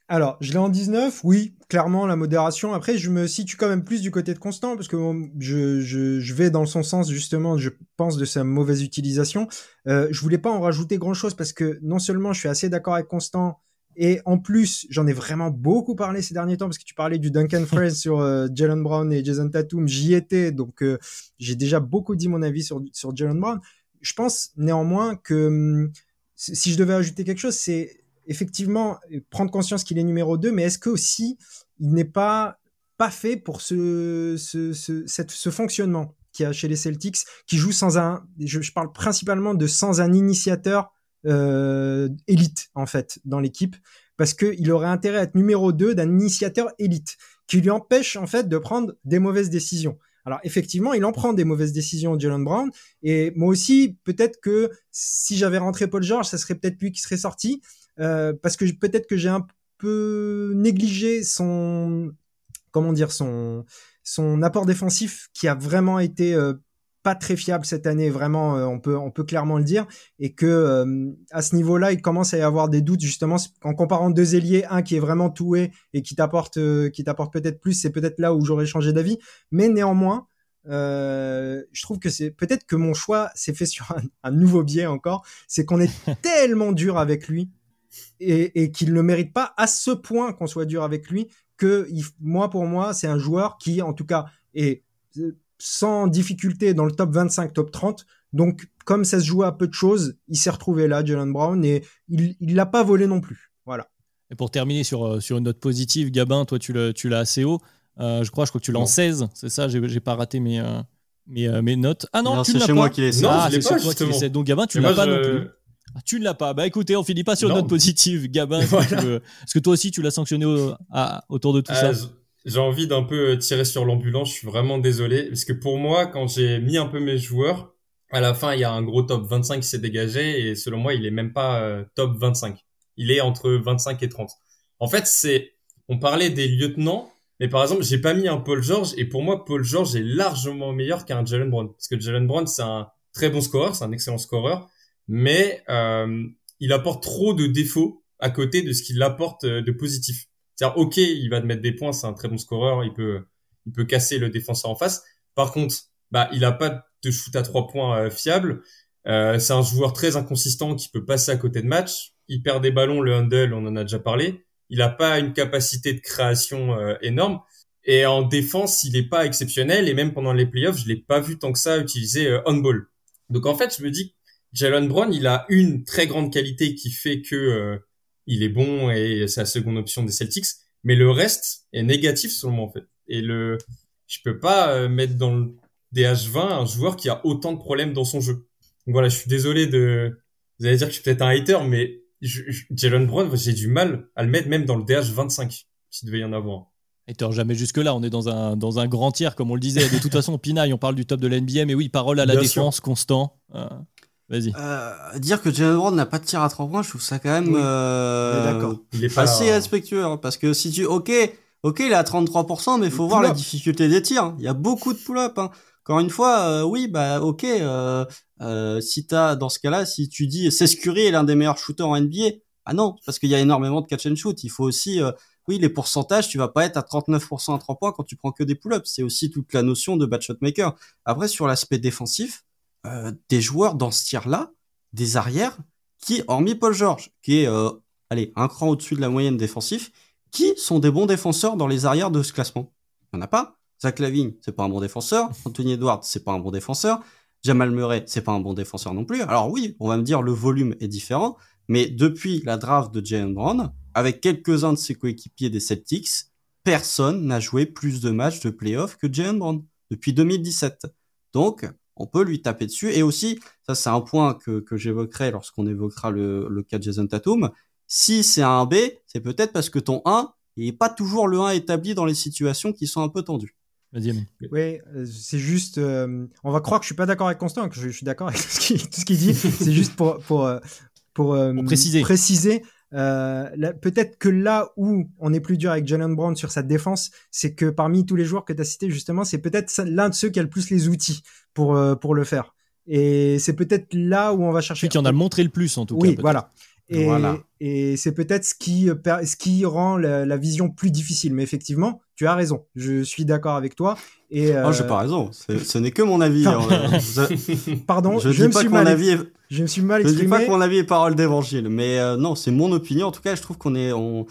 Alors, je l'ai en 19, oui, clairement la modération. Après, je me situe quand même plus du côté de Constant, parce que je, je, vais dans son sens, justement, je pense, de sa mauvaise utilisation. Euh, je voulais pas en rajouter grand-chose, parce que non seulement je suis assez d'accord avec Constant et en plus, j'en ai vraiment beaucoup parlé ces derniers temps parce que tu parlais du Duncan Fraser sur euh, Jalen Brown et Jason Tatum. J'y étais, donc euh, j'ai déjà beaucoup dit mon avis sur, sur Jalen Brown. Je pense néanmoins que hum, si je devais ajouter quelque chose, c'est effectivement prendre conscience qu'il est numéro 2, mais est-ce que aussi il n'est pas pas fait pour ce, ce, ce, cette, ce fonctionnement qu'il y a chez les Celtics, qui joue sans un, je, je parle principalement de sans un initiateur euh, élite en fait dans l'équipe parce qu'il aurait intérêt à être numéro 2 d'un initiateur élite qui lui empêche en fait de prendre des mauvaises décisions. Alors effectivement, il en prend des mauvaises décisions, Jalen Brown. Et moi aussi, peut-être que si j'avais rentré Paul George, ça serait peut-être lui qui serait sorti, euh, parce que peut-être que j'ai un peu négligé son, comment dire, son son apport défensif qui a vraiment été euh, pas très fiable cette année, vraiment, euh, on peut on peut clairement le dire, et que euh, à ce niveau-là, il commence à y avoir des doutes justement en comparant deux ailiers, un qui est vraiment toué et qui t'apporte euh, qui t'apporte peut-être plus, c'est peut-être là où j'aurais changé d'avis, mais néanmoins, je trouve que c'est peut-être que mon choix s'est fait sur un, nouveau biais encore, c'est qu'on est tellement dur avec lui et, et qu'il ne mérite pas à ce point qu'on soit dur avec lui que moi pour moi c'est un joueur qui en tout cas est sans difficulté dans le top 25, top 30. Donc, comme ça se jouait à peu de choses, il s'est retrouvé là, Jalen Brown, et il ne l'a pas volé non plus. Voilà. Et pour terminer sur, euh, sur une note positive, Gabin, toi, tu l'as assez haut. Euh, je crois, je crois que tu l'as en 16, c'est ça J'ai pas raté mes, euh, mes, mes, notes. Ah non, tu l'as pas. moi qui l'ai Non, c'est sur toi qui l'ai Donc Gabin, tu l'as pas non plus. tu ne l'as pas. Bah écoutez, on finit pas sur une note positive. Gabin, est-ce que, toi aussi tu l'as sanctionné autour de tout ça j'ai envie d'un peu euh, tirer sur l'ambulance. Je suis vraiment désolé parce que pour moi, quand j'ai mis un peu mes joueurs, à la fin, il y a un gros top 25 qui s'est dégagé et selon moi, il est même pas euh, top 25. Il est entre 25 et 30. En fait, c'est, on parlait des lieutenants, mais par exemple, j'ai pas mis un Paul George et pour moi, Paul George est largement meilleur qu'un Jalen Brown parce que Jalen Brown, c'est un très bon scoreur, c'est un excellent scoreur, mais euh, il apporte trop de défauts à côté de ce qu'il apporte de positif. C'est-à-dire, ok, il va te mettre des points, c'est un très bon scoreur, il peut, il peut casser le défenseur en face. Par contre, bah, il a pas de shoot à trois points euh, fiable. Euh, c'est un joueur très inconsistant qui peut passer à côté de match. Il perd des ballons, le handle, on en a déjà parlé. Il n'a pas une capacité de création euh, énorme. Et en défense, il n'est pas exceptionnel. Et même pendant les playoffs, je l'ai pas vu tant que ça utiliser euh, on-ball. Donc en fait, je me dis, Jalen Brown, il a une très grande qualité qui fait que il est bon et c'est la seconde option des Celtics. Mais le reste est négatif selon moi en fait. Et le, je peux pas euh, mettre dans le DH20 un joueur qui a autant de problèmes dans son jeu. Donc voilà, je suis désolé de, vous allez dire que je suis peut-être un hater, mais Jalen Brown, j'ai du mal à le mettre même dans le DH25 s'il devait y en avoir. Hater jamais jusque là, on est dans un dans un grand tiers comme on le disait. De toute façon, Pinaille, on parle du top de l'NBA, mais oui, parole à la défense, constant. Euh, Vas-y. Euh, dire que Jalen Brown n'a pas de tir à trois points, je trouve ça quand même euh, il est assez respectueux. Hein, parce que si tu, ok, ok, il est à 33%, mais il faut voir la difficulté des tirs. Il y a beaucoup de pull-up. Hein. Encore une fois, euh, oui, bah ok. Euh, euh, si t'as dans ce cas-là, si tu dis Seth Curry est l'un des meilleurs shooters en NBA, ah non, parce qu'il y a énormément de catch and shoot. Il faut aussi oui, les pourcentages, tu vas pas être à 39% à 3 points quand tu prends que des pull-ups. C'est aussi toute la notion de bad shot maker. Après, sur l'aspect défensif, euh, des joueurs dans ce tiers-là, des arrières, qui, hormis Paul George, qui est, euh, allez, un cran au-dessus de la moyenne défensif, qui sont des bons défenseurs dans les arrières de ce classement Il n'y en a pas. Zach Lavigne, c'est pas un bon défenseur. Anthony Edwards, c'est pas un bon défenseur. Jamal Murray, c'est pas un bon défenseur non plus. Alors oui, on va me dire le volume est différent, mais depuis la draft de Jalen Brown, avec quelques-uns de ses coéquipiers des Celtics, personne n'a joué plus de matchs de playoff que Jalen Brown depuis 2017. Donc, on peut lui taper dessus. Et aussi, ça c'est un point que, que j'évoquerai lorsqu'on évoquera le, le cas de Jason Tatum. Si c'est un B, c'est peut-être parce que ton 1 n'est pas toujours le 1 établi dans les situations qui sont un peu tendues. Oui, euh, c'est juste. Euh, on va croire que je suis pas d'accord avec Constant, que je, suis d'accord avec tout ce qu'il dit. c'est juste pour pour euh, pour, préciser. préciser peut-être que là où on est plus dur avec Jalen Brown sur sa défense, c'est que parmi tous les joueurs que tu as cités, justement, c'est peut-être l'un de ceux qui a le plus les outils pour, pour le faire. Et c'est peut-être là où on va chercher. Celui qui en a montré le plus, en tout cas. Oui, voilà. Et, et c'est peut-être ce qui, ce qui rend la, vision plus difficile. Mais effectivement, tu as raison. Je suis d'accord avec toi. Et euh... oh, j'ai pas raison. Ce n'est que mon avis. Hein. Pardon, je, je, me suis mal... avis je me suis mal exprimé. Je dis pas que mon avis est parole d'évangile, mais euh, non, c'est mon opinion. En tout cas, je trouve qu'on est, on...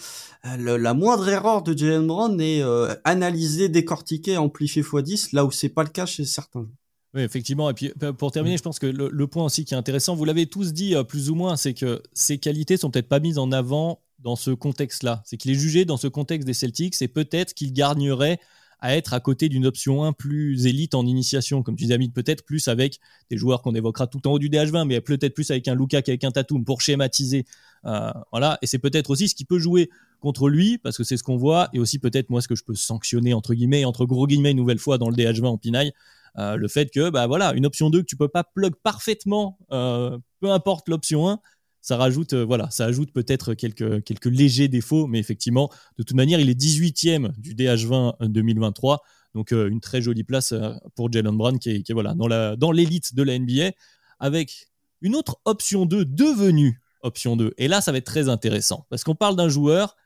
la moindre erreur de Jalen Brown est euh, analysée, décortiquée, amplifiée x 10, là où c'est pas le cas chez certains. Oui, effectivement. Et puis pour terminer, je pense que le, point aussi qui est intéressant, vous l'avez tous dit euh, plus ou moins, c'est que ces qualités sont peut-être pas mises en avant dans ce contexte-là. C'est qu'il est jugé dans ce contexte des Celtics et peut-être qu'il gagnerait à être à côté d'une option 1 plus élite en initiation, comme tu disais, peut-être plus avec des joueurs qu'on évoquera tout en haut du DH20, mais peut-être plus avec un Luka qu'avec un Tatum pour schématiser. Euh, voilà, et c'est peut-être aussi ce qui peut jouer contre lui, parce que c'est ce qu'on voit, et aussi peut-être moi ce que je peux sanctionner entre guillemets, entre gros guillemets une nouvelle fois dans le DH20 en pinaille, euh, le fait que bah voilà une option 2 que tu peux pas plug parfaitement, euh, peu importe l'option 1, ça rajoute, euh, voilà, ça ajoute peut-être quelques, quelques légers défauts, mais effectivement, de toute manière, il est 18e du DH20 2023. Donc, une très jolie place pour Jalen Brown qui est, voilà, dans, la, l'élite de la NBA avec une autre option 2 devenue option 2. Et là, ça va être très intéressant parce qu'on parle d'un joueur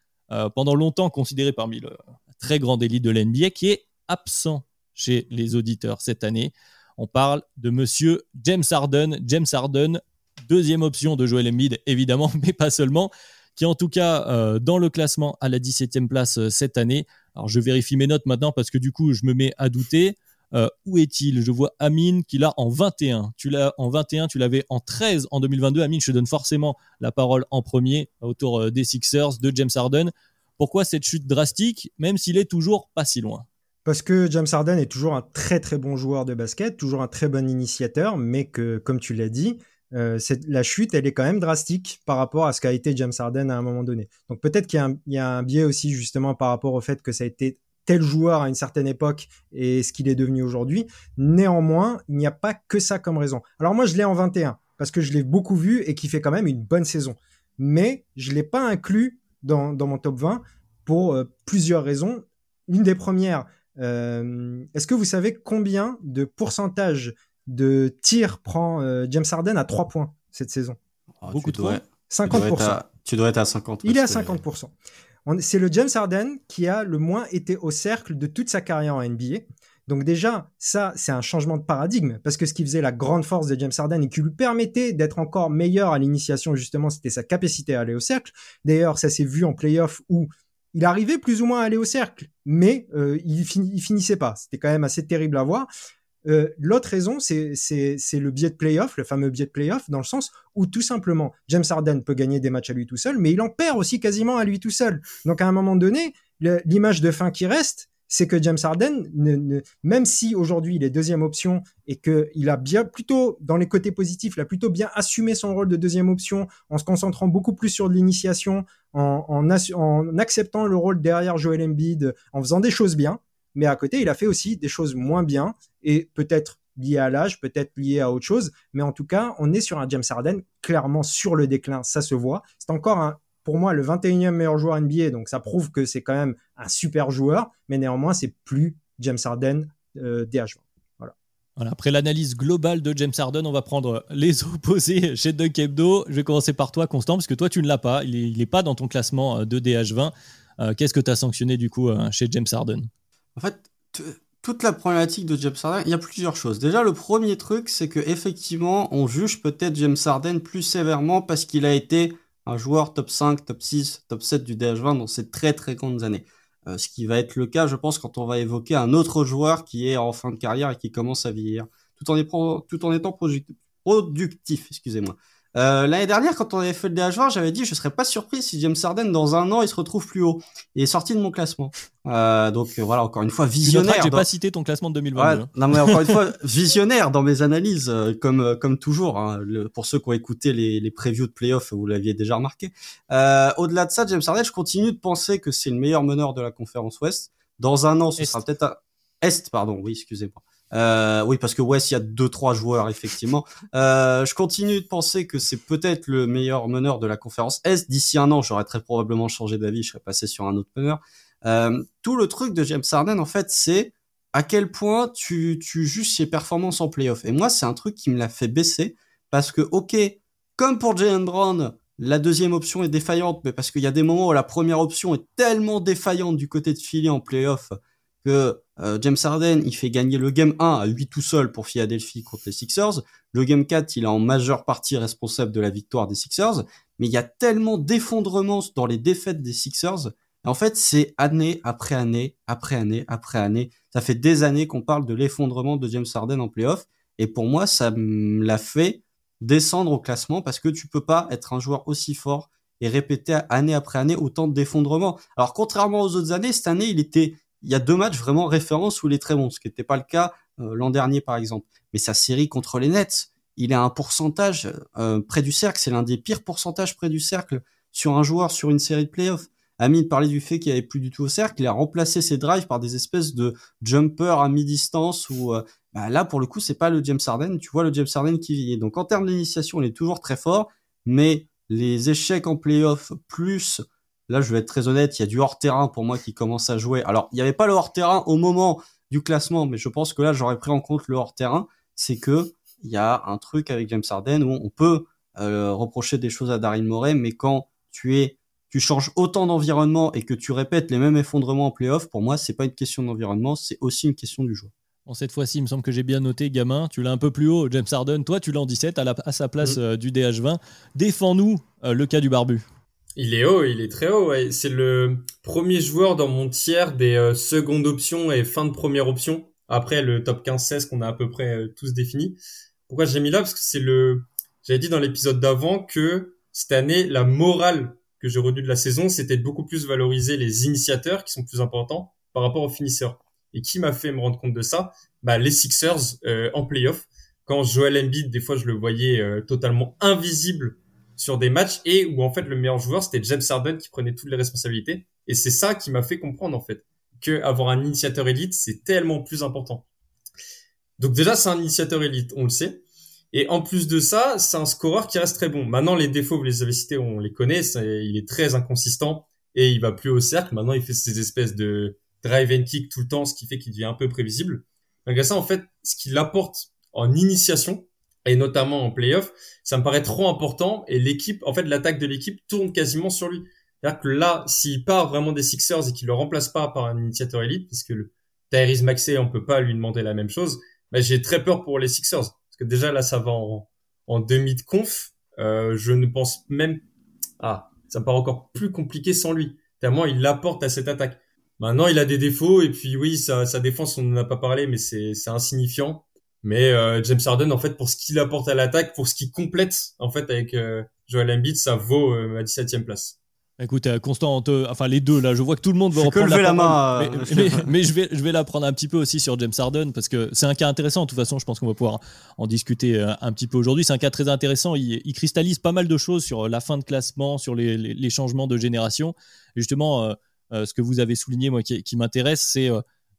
pendant longtemps considéré parmi le très grand élite de la NBA qui est absent chez les auditeurs cette année. On parle de monsieur James Harden. James Harden, Deuxième option de Joel Embiid, évidemment, mais pas seulement, qui en tout cas euh, dans le classement à la 17e place euh, cette année. Alors je vérifie mes notes maintenant parce que du coup je me mets à douter. Euh, où est-il? Je vois Amine qui l'a en 21. Tu l'as en 21, tu l'avais en 13 en 2022. Amine, je te donne forcément la parole en premier autour des Sixers de James Harden. Pourquoi cette chute drastique, même s'il est toujours pas si loin? Parce que James Harden est toujours un très très bon joueur de basket, toujours un très bon initiateur, mais que, comme tu l'as dit, euh, la chute, elle est quand même drastique par rapport à ce qu'a été James Harden à un moment donné. Donc peut-être qu'il y, a un biais aussi justement par rapport au fait que ça a été tel joueur à une certaine époque et ce qu'il est devenu aujourd'hui. Néanmoins, il n'y a pas que ça comme raison. Alors moi, je l'ai en 21 parce que je l'ai beaucoup vu et qui fait quand même une bonne saison. Mais je l'ai pas inclus dans, mon top 20 pour euh, plusieurs raisons. Une des premières, euh, est-ce que vous savez combien de pourcentage de tir prend euh, James Harden à 3 points cette saison. Ah, Beaucoup de points. 50%. Tu dois, être à 50. Il est à 50%. C'est le James Harden qui a le moins été au cercle de toute sa carrière en NBA. Donc déjà, ça, c'est un changement de paradigme, parce que ce qui faisait la grande force de James Harden et qui lui permettait d'être encore meilleur à l'initiation, justement, c'était sa capacité à aller au cercle. D'ailleurs, ça s'est vu en playoff où il arrivait plus ou moins à aller au cercle, mais euh, il, il finissait pas. C'était quand même assez terrible à voir. Euh, l'autre raison, c'est le biais de playoff, le fameux biais de playoff, dans le sens où tout simplement, James Harden peut gagner des matchs à lui tout seul, mais il en perd aussi quasiment à lui tout seul. Donc à un moment donné, l'image de fin qui reste, c'est que James Harden, même si aujourd'hui il est deuxième option et qu'il a bien plutôt, dans les côtés positifs, il a plutôt bien assumé son rôle de deuxième option en se concentrant beaucoup plus sur l'initiation, en, en, acceptant le rôle derrière Joel Embiid, en faisant des choses bien, mais à côté, il a fait aussi des choses moins bien et peut-être liées à l'âge, peut-être liées à autre chose. Mais en tout cas, on est sur un James Harden clairement sur le déclin, ça se voit. C'est encore un, pour moi le 21e meilleur joueur NBA, donc ça prouve que c'est quand même un super joueur, mais néanmoins, c'est plus James Harden euh, DH20. Voilà. après l'analyse globale de James Harden, on va prendre les opposés chez Doug Hebdo. Je vais commencer par toi, Constant, parce que toi, tu ne l'as pas. Il n'est pas dans ton classement euh, de DH20. Qu'est-ce que tu as sanctionné du coup chez James Harden? En fait, toute la problématique de James Harden, il y a plusieurs choses. Déjà, le premier truc, c'est que effectivement, on juge peut-être James Harden plus sévèrement parce qu'il a été un joueur top 5, top 6, top 7 du DH20 dans ces très très grandes années. Euh, ce qui va être le cas, je pense, quand on va évoquer un autre joueur qui est en fin de carrière et qui commence à vieillir, tout en, tout en étant productif, excusez-moi. Euh, l'année dernière, quand on avait fait le DH20, j'avais dit je serais pas surpris si James Harden dans un an il se retrouve plus haut et est sorti de mon classement. Euh, donc euh, voilà, encore une fois visionnaire. J'ai pas cité ton classement de 2022. Hein. non mais encore une fois visionnaire dans mes analyses, comme comme toujours. Hein, pour ceux qui ont écouté les, les previews de playoffs, vous l'aviez déjà remarqué. Au-delà de ça, James Harden, je continue de penser que c'est le meilleur meneur de la conférence Ouest. Dans un an, ce sera peut-être un... Est, pardon. Oui, excusez-moi. Euh, oui, parce que West, il y a deux trois joueurs effectivement. Euh, je continue de penser que c'est peut-être le meilleur meneur de la conférence Est. D'ici un an, j'aurais très probablement changé d'avis, je serais passé sur un autre meneur. Euh, tout le truc de James Harden, en fait, c'est à quel point tu, tu juges ses performances en playoff. Et moi, c'est un truc qui me l'a fait baisser parce que, ok, comme pour Jalen Brown, la deuxième option est défaillante, mais parce qu'il y a des moments où la première option est tellement défaillante du côté de Philly en playoff que euh, James Harden, il fait gagner le game 1 à 8 tout seul pour Philadelphie contre les Sixers. Le game 4, il est en majeure partie responsable de la victoire des Sixers. Mais il y a tellement d'effondrements dans les défaites des Sixers. en fait, c'est année après année, après année, après année. Ça fait des années qu'on parle de l'effondrement de James Harden en playoff. Et pour moi, ça me l'a fait descendre au classement parce que tu peux pas être un joueur aussi fort et répéter année après année autant d'effondrements. Alors, contrairement aux autres années, cette année, il était, il y a deux matchs vraiment référence où il est très bon, ce qui n'était pas le cas euh, l'an dernier par exemple. Mais sa série contre les Nets, il a un pourcentage euh, près du cercle, c'est l'un des pires pourcentages près du cercle sur un joueur sur une série de playoffs. Amine parlait du fait qu'il n'y avait plus du tout au cercle, il a remplacé ses drives par des espèces de jumpers à mi-distance où euh, bah là pour le coup c'est pas le James Harden, tu vois le James Harden qui vit. Donc en termes d'initiation, il est toujours très fort, mais les échecs en playoff plus Là, je vais être très honnête, il y a du hors-terrain pour moi qui commence à jouer. Alors, il n'y avait pas le hors-terrain au moment du classement, mais je pense que là, j'aurais pris en compte le hors-terrain. C'est que il y a un truc avec James Harden où on peut euh, reprocher des choses à Daryl Morey, mais quand tu es, tu changes autant d'environnement et que tu répètes les mêmes effondrements en playoff, pour moi, c'est pas une question d'environnement, c'est aussi une question du jeu. Bon, cette fois-ci, il me semble que j'ai bien noté, gamin. Tu l'as un peu plus haut, James Harden. Toi, tu l'as en 17 à, à sa place mm. euh, du DH20. Défends-nous euh, le cas du barbu. Il est haut, il est très haut. C'est le premier joueur dans mon tiers des euh, secondes options et fin de première option. Après le top 15-16 qu'on a à peu près euh, tous défini. Pourquoi j'ai mis là? Parce que c'est le... J'avais dit dans l'épisode d'avant que cette année, la morale que j'ai retenue de la saison, c'était de beaucoup plus valoriser les initiateurs qui sont plus importants par rapport aux finisseurs. Et qui m'a fait me rendre compte de ça? Bah, Les Sixers euh, en playoff. Quand Joel Embiid, des fois, je le voyais totalement invisible sur des matchs et où en fait le meilleur joueur c'était James Harden qui prenait toutes les responsabilités et c'est ça qui m'a fait comprendre en fait que avoir un initiateur élite c'est tellement plus important. Donc déjà c'est un initiateur élite, on le sait. Et en plus de ça, c'est un scoreur qui reste très bon. Maintenant les défauts, vous les avez cités, on les connaît, il est très inconsistant et il va plus au cercle. Maintenant il fait ces espèces de drive and kick tout le temps, ce qui fait qu'il devient un peu prévisible. Malgré ça, en fait, ce qu'il apporte en initiation, et notamment en playoff, ça me paraît trop important et l'équipe, en fait, l'attaque de l'équipe tourne quasiment sur lui. C'est-à-dire que là, s'il part vraiment des Sixers et qu'il le remplace pas par un initiateur élite, parce que le Tyrese Maxey, on peut pas lui demander la même chose, bah, j'ai très peur pour les Sixers. Parce que déjà, là, ça va en, en demi de conf. Euh, je ne pense même, ah, ça me paraît encore plus compliqué sans lui. Tellement il apporte à cette attaque. Maintenant, il a des défauts et puis oui, sa, sa défense, on n'en a pas parlé, mais c'est insignifiant. Mais euh, James Harden, en fait, pour ce qu'il apporte à l'attaque, pour ce qu'il complète, en fait, avec euh, Joel Embiid, ça vaut euh, ma 17e place. Écoute, Constant, enfin les deux là, je vois que tout le monde va reprendre la, la main. Mais, je vais, je vais la prendre un petit peu aussi sur James Harden parce que c'est un cas intéressant. De toute façon, je pense qu'on va pouvoir en discuter un petit peu aujourd'hui. C'est un cas très intéressant. Il, cristallise pas mal de choses sur la fin de classement, sur les, les, changements de génération. justement, ce que vous avez souligné, moi, qui, qui m'intéresse, c'est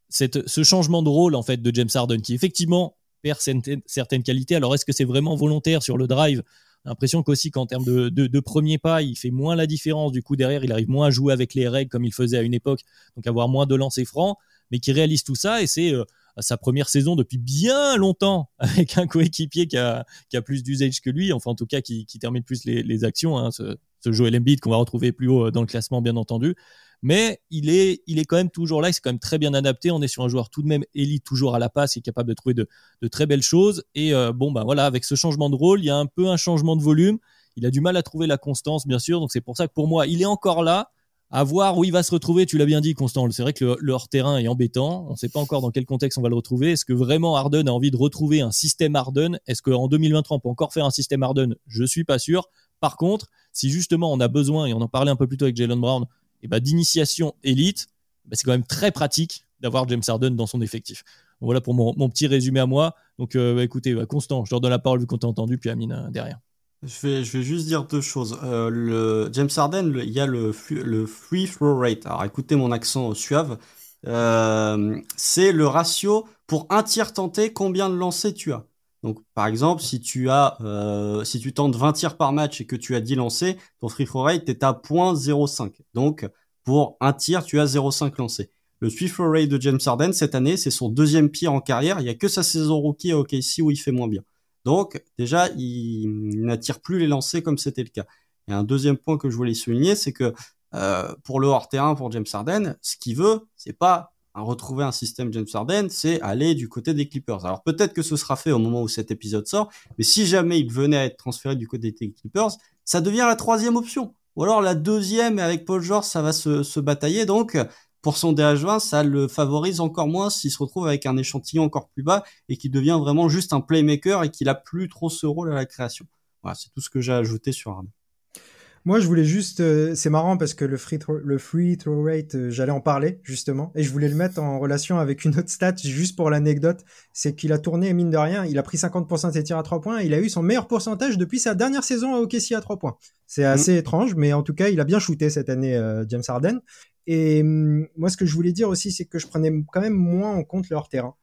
cette, ce changement de rôle en fait de James Harden, qui effectivement certaines qualités. Alors est-ce que c'est vraiment volontaire sur le drive? L'impression qu'aussi qu'en termes de, premier pas, il fait moins la différence. Du coup, derrière, il arrive moins à jouer avec les règles comme il faisait à une époque, donc avoir moins de lancers francs, mais qui réalise tout ça. Et c'est euh, sa première saison depuis bien longtemps avec un coéquipier qui a, qui a plus d'usage que lui, enfin en tout cas qui, termine plus les, les actions. Hein, ce, ce Joel Embiid qu'on va retrouver plus haut euh, dans le classement, bien entendu. Mais il est, il est quand même toujours là, il s'est quand même très bien adapté. On est sur un joueur tout de même élite, toujours à la passe, est capable de trouver de, très belles choses. Et euh, bon, bah voilà, avec ce changement de rôle, il y a un peu un changement de volume. Il a du mal à trouver la constance, bien sûr. Donc c'est pour ça que pour moi, il est encore là. À voir où il va se retrouver, tu l'as bien dit, Constant. C'est vrai que le, hors-terrain est embêtant. On ne sait pas encore dans quel contexte on va le retrouver. Est-ce que vraiment Harden a envie de retrouver un système Harden? Est-ce qu'en 2023, on peut encore faire un système Harden? Je suis pas sûr. Par contre, si justement on a besoin, et on en parlait un peu plus tôt avec Jalen Brown, et bah, d'initiation élite, bah, c'est quand même très pratique d'avoir James Harden dans son effectif. voilà pour mon, petit résumé à moi. Donc euh, bah, écoutez, bah, Constant, je leur donne la parole vu qu'on t'a entendu, puis Amine euh, derrière. Je vais, je vais juste dire deux choses. Euh, le James Harden, il y a le free throw rate. Alors écoutez mon accent suave. c'est le ratio pour un tiers tenté, combien de lancers tu as? Donc, par exemple, si tu as, euh, si tu tentes 20 tirs par match et que tu as 10 lancés, ton free throw rate est à 0.05. Donc, pour un tir, tu as 0.5 lancés. Le free throw rate de James Harden cette année, c'est son deuxième pire en carrière. Il y a que sa saison rookie à OKC où il fait moins bien. Donc, déjà, il, n'attire plus les lancers comme c'était le cas. Et un deuxième point que je voulais souligner, c'est que euh, pour le hors terrain, pour James Harden, ce qu'il veut, c'est pas retrouver un système James Harden, c'est aller du côté des Clippers. Alors peut-être que ce sera fait au moment où cet épisode sort, mais si jamais il venait à être transféré du côté des Clippers, ça devient la troisième option. Ou alors la deuxième, et avec Paul George, ça va se, batailler. Donc, pour son DH20, ça le favorise encore moins s'il se retrouve avec un échantillon encore plus bas et qui devient vraiment juste un playmaker et qu'il a plus trop ce rôle à la création. Voilà, c'est tout ce que j'ai ajouté sur Harden. Moi, je voulais juste, euh, c'est marrant parce que le free throw, le free throw rate, euh, j'allais en parler justement, et je voulais le mettre en relation avec une autre stat juste pour l'anecdote, c'est qu'il a tourné mine de rien, il a pris 50% de ses tirs à 3 points, et il a eu son meilleur pourcentage depuis sa dernière saison à OKC à 3 points. C'est mm. assez étrange, mais en tout cas, il a bien shooté cette année euh, James Harden. Et hum, moi, ce que je voulais dire aussi, c'est que je prenais quand même moins en compte le hors terrain.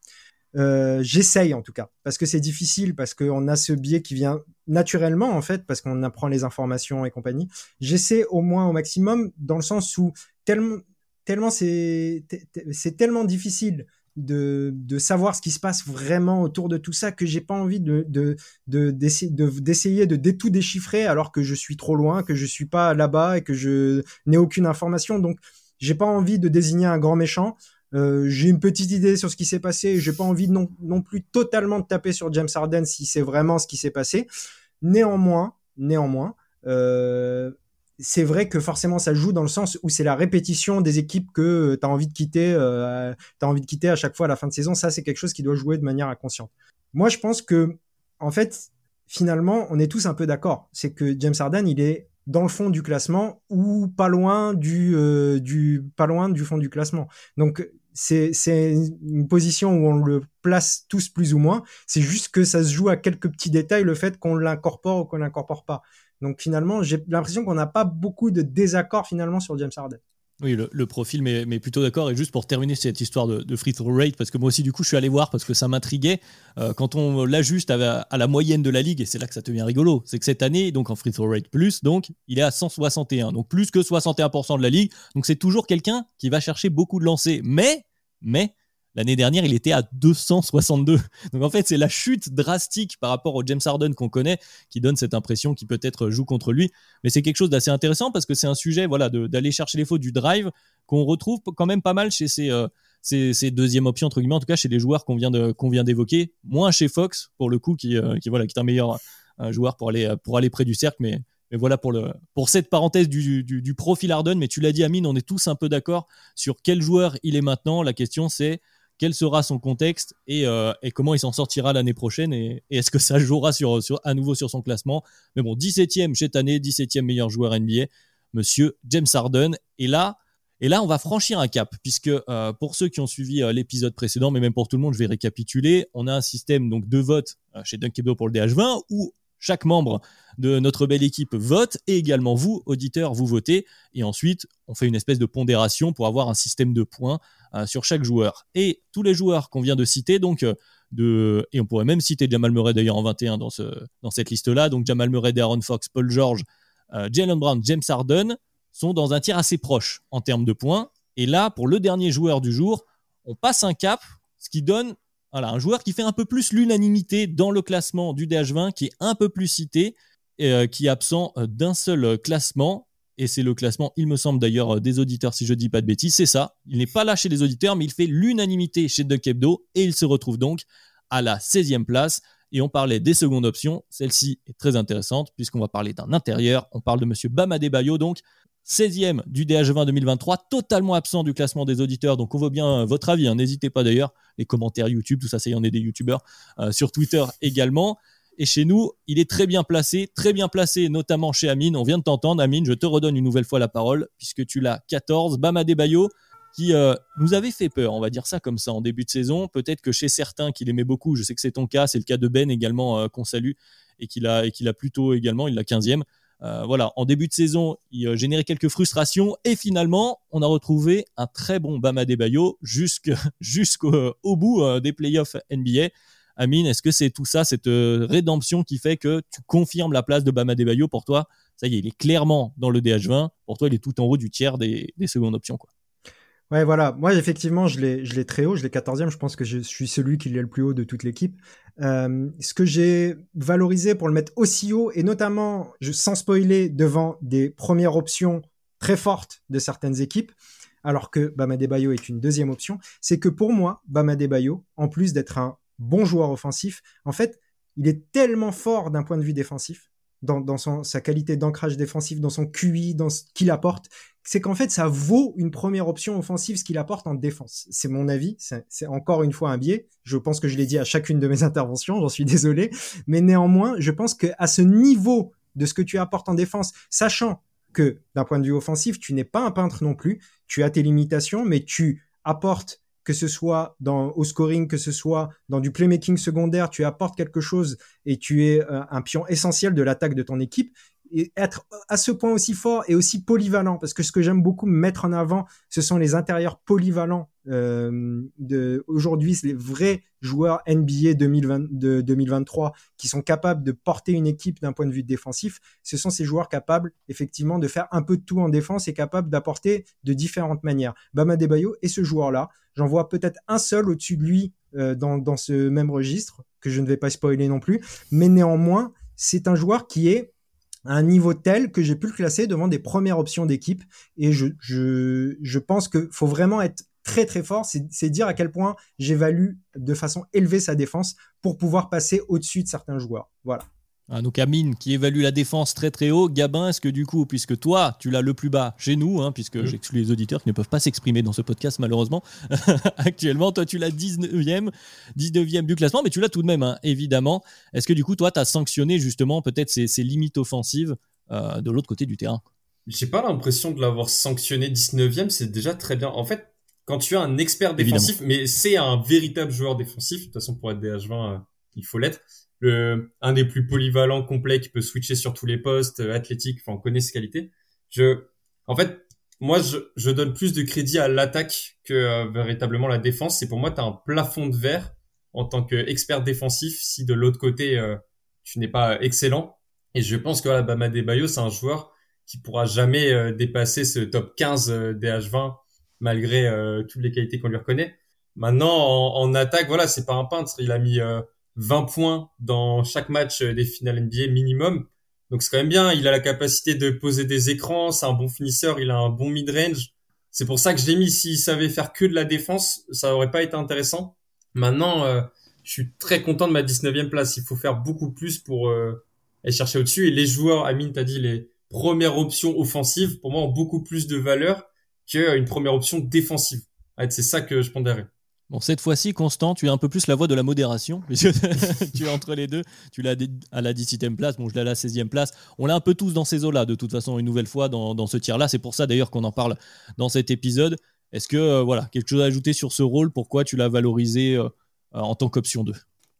Euh, j'essaye en tout cas, parce que c'est difficile, parce qu'on a ce biais qui vient naturellement en fait, parce qu'on apprend les informations et compagnie. J'essaie au moins au maximum, dans le sens où tellement, tellement c'est, tellement difficile de, de, savoir ce qui se passe vraiment autour de tout ça que j'ai pas envie de, de, de, d'essayer de, d'essayer de, tout déchiffrer alors que je suis trop loin, que je suis pas là-bas et que je n'ai aucune information. Donc, j'ai pas envie de désigner un grand méchant. Euh, j'ai une petite idée sur ce qui s'est passé. J'ai pas envie non, non plus totalement de taper sur James Harden si c'est vraiment ce qui s'est passé. Néanmoins, néanmoins, euh, c'est vrai que forcément ça joue dans le sens où c'est la répétition des équipes que tu as envie de quitter, euh, as envie de quitter à chaque fois à la fin de saison. Ça, c'est quelque chose qui doit jouer de manière inconsciente. Moi, je pense que, en fait, finalement, on est tous un peu d'accord. C'est que James Harden, il est dans le fond du classement ou pas loin du, euh, du pas loin du fond du classement. Donc c'est une position où on le place tous plus ou moins. C'est juste que ça se joue à quelques petits détails, le fait qu'on l'incorpore ou qu'on l'incorpore pas. Donc finalement, j'ai l'impression qu'on n'a pas beaucoup de désaccords finalement sur James Harden. Oui, le, profil, mais, plutôt d'accord. Et juste pour terminer cette histoire de, free throw rate, parce que moi aussi, du coup, je suis allé voir parce que ça m'intriguait. Euh, quand on l'ajuste à, à, la moyenne de la ligue, et c'est là que ça devient rigolo, c'est que cette année, donc en free throw rate plus, donc il est à 161, donc plus que 61% de la ligue. Donc c'est toujours quelqu'un qui va chercher beaucoup de lancers. Mais, mais, L'année dernière, il était à 262. Donc en fait, c'est la chute drastique par rapport au James Harden qu'on connaît qui donne cette impression qu'il peut-être joue contre lui. Mais c'est quelque chose d'assez intéressant parce que c'est un sujet voilà, d'aller chercher les fautes du drive qu'on retrouve quand même pas mal chez ces, euh, ces, deuxièmes options, entre guillemets, en tout cas chez les joueurs qu'on vient d'évoquer. Moins chez Fox, pour le coup, qui, euh, qui, voilà, qui est un meilleur joueur pour aller, pour aller près du cercle. Mais, mais voilà pour, le, pour cette parenthèse du, du, du profil Harden. Mais tu l'as dit, Amine, on est tous un peu d'accord sur quel joueur il est maintenant. La question, c'est quel sera son contexte euh, et, comment il s'en sortira l'année prochaine et, est-ce que ça jouera à nouveau sur son classement. Mais bon, 17e cette année, 17e meilleur joueur NBA, monsieur James Harden. Et là, et là, on va franchir un cap, puisque euh, pour ceux qui ont suivi euh, l'épisode précédent, mais même pour tout le monde, je vais récapituler. On a un système donc de vote chez Dunkebdo pour le DH20 où chaque membre de notre belle équipe vote et également vous, auditeurs, vous votez. Et ensuite, on fait une espèce de pondération pour avoir un système de points euh, sur chaque joueur. Et tous les joueurs qu'on vient de citer, donc, euh, de, et on pourrait même citer Jamal Murray d'ailleurs en 21 dans, ce, dans cette liste-là, donc Jamal Murray, Darren Fox, Paul George, euh, Jalen Brown, James Harden, sont dans un tir assez proche en termes de points. Et là, pour le dernier joueur du jour, on passe un cap, ce qui donne voilà, un joueur qui fait un peu plus l'unanimité dans le classement du DH20, qui est un peu plus cité, euh, qui est absent euh, d'un seul classement. et c'est le classement, il me semble d'ailleurs, des auditeurs, si je dis pas de bêtises, c'est ça. Il n'est pas là chez les auditeurs, mais il fait l'unanimité chez Duck Hebdo, et il se retrouve donc à la 16e place. Et on parlait des secondes options. Celle-ci est très intéressante, puisqu'on va parler d'un intérieur. On parle de Monsieur Bamade Bayo, donc 16e du DH20 2023, totalement absent du classement des auditeurs. Donc on veut bien euh, votre avis. Hein. N'hésitez pas d'ailleurs, les commentaires YouTube, tout ça, ça y en est des YouTubeurs, euh, sur Twitter également. Et chez nous, il est très bien placé, très bien placé, notamment chez Amine. On vient de t'entendre, Amine. Je te redonne une nouvelle fois la parole, puisque tu l'as 14. Bama Bayo, qui euh, nous avait fait peur, on va dire ça comme ça, en début de saison. Peut-être que chez certains qui l'aimaient beaucoup, je sais que c'est ton cas, c'est le cas de Ben également, qu'on salue, et qu'il a, et a plutôt également, il l'a 15e. Euh, voilà, en début de saison, il euh, générait quelques frustrations et finalement, on a retrouvé un très bon Bama Bayo jusqu'au bout euh, des playoffs NBA. Amine, est-ce que c'est tout ça, cette rédemption qui fait que tu confirmes la place de Bama Bayo pour toi? Ça y est, il est clairement dans le DH20. Pour toi, il est tout en haut du tiers des, des secondes options. Ouais, voilà. Moi, effectivement, je l'ai, je l'ai très haut. Je l'ai 14e. Je pense que je suis celui qui l'est le plus haut de toute l'équipe. Euh, ce que j'ai valorisé pour le mettre aussi haut, et notamment, je, sans spoiler, devant des premières options très fortes de certaines équipes, alors que Bama Bayo est une deuxième option, c'est que pour moi, Bama Bayo, en plus d'être un bon joueur offensif, en fait, il est tellement fort d'un point de vue défensif dans, sa qualité d'ancrage défensif, dans son QI, dans ce qu'il apporte, c'est qu'en fait, ça vaut une première option offensive ce qu'il apporte en défense. C'est mon avis, c'est encore une fois un biais. Je pense que je l'ai dit à chacune de mes interventions, j'en suis désolé. Mais néanmoins, je pense qu'à ce niveau de ce que tu apportes en défense, sachant que d'un point de vue offensif, tu n'es pas un peintre non plus, tu as tes limitations, mais tu apportes que ce soit dans au scoring, que ce soit dans du playmaking secondaire, tu apportes quelque chose et tu es euh, un pion essentiel de l'attaque de ton équipe et être à ce point aussi fort et aussi polyvalent parce que ce que j'aime beaucoup mettre en avant ce sont les intérieurs polyvalents euh, de aujourd'hui les vrais joueurs NBA 2020, de 2023 qui sont capables de porter une équipe d'un point de vue défensif. Ce sont ces joueurs capables effectivement de faire un peu de tout en défense et capables d'apporter de différentes manières. Bama Debayo et ce joueur là j'en vois peut-être un seul au-dessus de lui euh, dans ce même registre que je ne vais pas spoiler non plus. Mais néanmoins c'est un joueur qui est un niveau tel que j'ai pu le classer devant des premières options d'équipe. Et je, je, je pense qu'il faut vraiment être très très fort, c'est dire à quel point j'évalue de façon élevée sa défense pour pouvoir passer au-dessus de certains joueurs. Voilà. Ah, donc Amine qui évalue la défense très très haut. Gabin, est-ce que du coup, puisque toi tu l'as le plus bas chez nous, hein, puisque j'exclus les auditeurs qui ne peuvent pas s'exprimer dans ce podcast malheureusement, actuellement, toi tu l'as 19e, 19e du classement, mais tu l'as tout de même, hein, évidemment. Est-ce que du coup, toi tu as sanctionné justement peut-être ces, limites offensives euh, de l'autre côté du terrain? J'ai pas l'impression de l'avoir sanctionné 19e, c'est déjà très bien. En fait, quand tu as un expert défensif, mais c'est un véritable joueur défensif, de toute façon pour être DH20, euh, il faut l'être le, un des plus polyvalents, complets, qui peut switcher sur tous les postes, euh, athlétique, enfin, on connaît ses qualités. Je, en fait, moi, je, je donne plus de crédit à l'attaque que euh, véritablement la défense. C'est pour moi, tu as un plafond de verre en tant qu'expert défensif si de l'autre côté, euh, tu n'es pas excellent. Et je pense que voilà, Bama Bayo, c'est un joueur qui pourra jamais dépasser ce top 15 DH20 malgré toutes les qualités qu'on lui reconnaît. Maintenant, en, en attaque, voilà, c'est pas un peintre. Il a mis 20 points dans chaque match des finales NBA minimum. Donc c'est quand même bien. Il a la capacité de poser des écrans. C'est un bon finisseur. Il a un bon mid-range. C'est pour ça que je l'ai mis. S'il savait faire que de la défense, ça aurait pas été intéressant. Maintenant, euh, je suis très content de ma 19e place. Il faut faire beaucoup plus pour euh, aller chercher au-dessus. Et les joueurs, Amine t'a dit, les premières options offensives, pour moi, ont beaucoup plus de valeur qu'une première option défensive. C'est ça que je pondérais. Bon, cette fois-ci, Constant, tu es un peu plus la voix de la modération, puisque tu es entre les deux. Tu l'as à la 17e place, bon, je l'ai à la 16e place. On l'a un peu tous dans ces eaux-là, de toute façon, une nouvelle fois, dans, ce tir-là. C'est pour ça, d'ailleurs, qu'on en parle dans cet épisode. Est-ce que, euh, voilà, quelque chose à ajouter sur ce rôle? Pourquoi tu l'as valorisé euh, en tant qu'option 2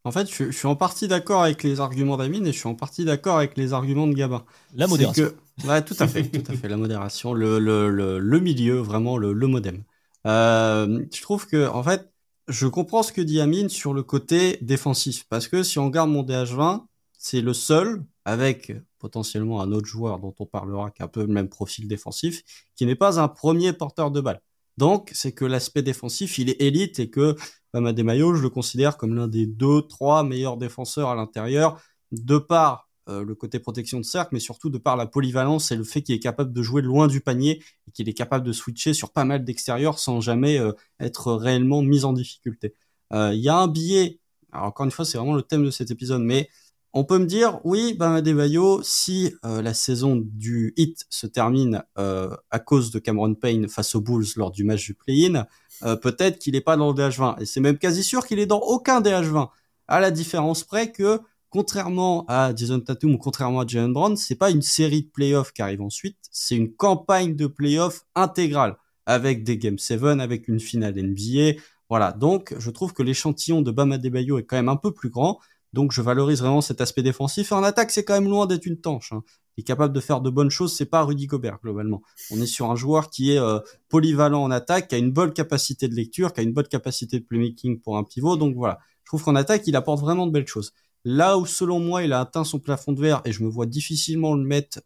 en fait, je, suis en partie d'accord avec les arguments d'Amine et je suis en partie d'accord avec les arguments de Gabin. La modération. Ouais, tout à fait, tout à fait, la modération, le, le, le, milieu, vraiment le, le modem. Euh, je trouve que, en fait, je comprends ce que dit Amine sur le côté défensif. Parce que si on regarde mon DH20, c'est le seul, avec potentiellement un autre joueur dont on parlera qui a un peu le même profil défensif, qui n'est pas un premier porteur de balle. Donc, c'est que l'aspect défensif, il est élite et que Bama Mayo, je le considère comme l'un des deux, trois meilleurs défenseurs à l'intérieur, de par le côté protection de cercle, mais surtout de par la polyvalence et le fait qu'il est capable de jouer loin du panier et qu'il est capable de switcher sur pas mal d'extérieurs sans jamais être réellement mis en difficulté. Il y a un billet, alors encore une fois, c'est vraiment le thème de cet épisode, mais on peut me dire, oui, ben Bayo, si euh, la saison du hit se termine euh, à cause de Cameron Payne face aux Bulls lors du match du play-in, euh, peut-être qu'il n'est pas dans le DH20. Et c'est même quasi sûr qu'il est dans aucun DH20. À la différence près que, contrairement à Jason Tatum ou contrairement à Jalen Brown, c'est pas une série de playoffs qui arrive ensuite, c'est une campagne de playoffs intégrale avec des Game 7, avec une finale NBA. Voilà, donc je trouve que l'échantillon de Bam Adebayo est quand même un peu plus grand. Donc je valorise vraiment cet aspect défensif. En attaque, c'est quand même loin d'être une tanche. Hein. Il est capable de faire de bonnes choses, c'est pas Rudy Gobert globalement. On est sur un joueur qui est euh, polyvalent en attaque, qui a une bonne capacité de lecture, qui a une bonne capacité de playmaking pour un pivot. Donc voilà, je trouve qu'en attaque, il apporte vraiment de belles choses. Là où selon moi, il a atteint son plafond de verre et je me vois difficilement le mettre,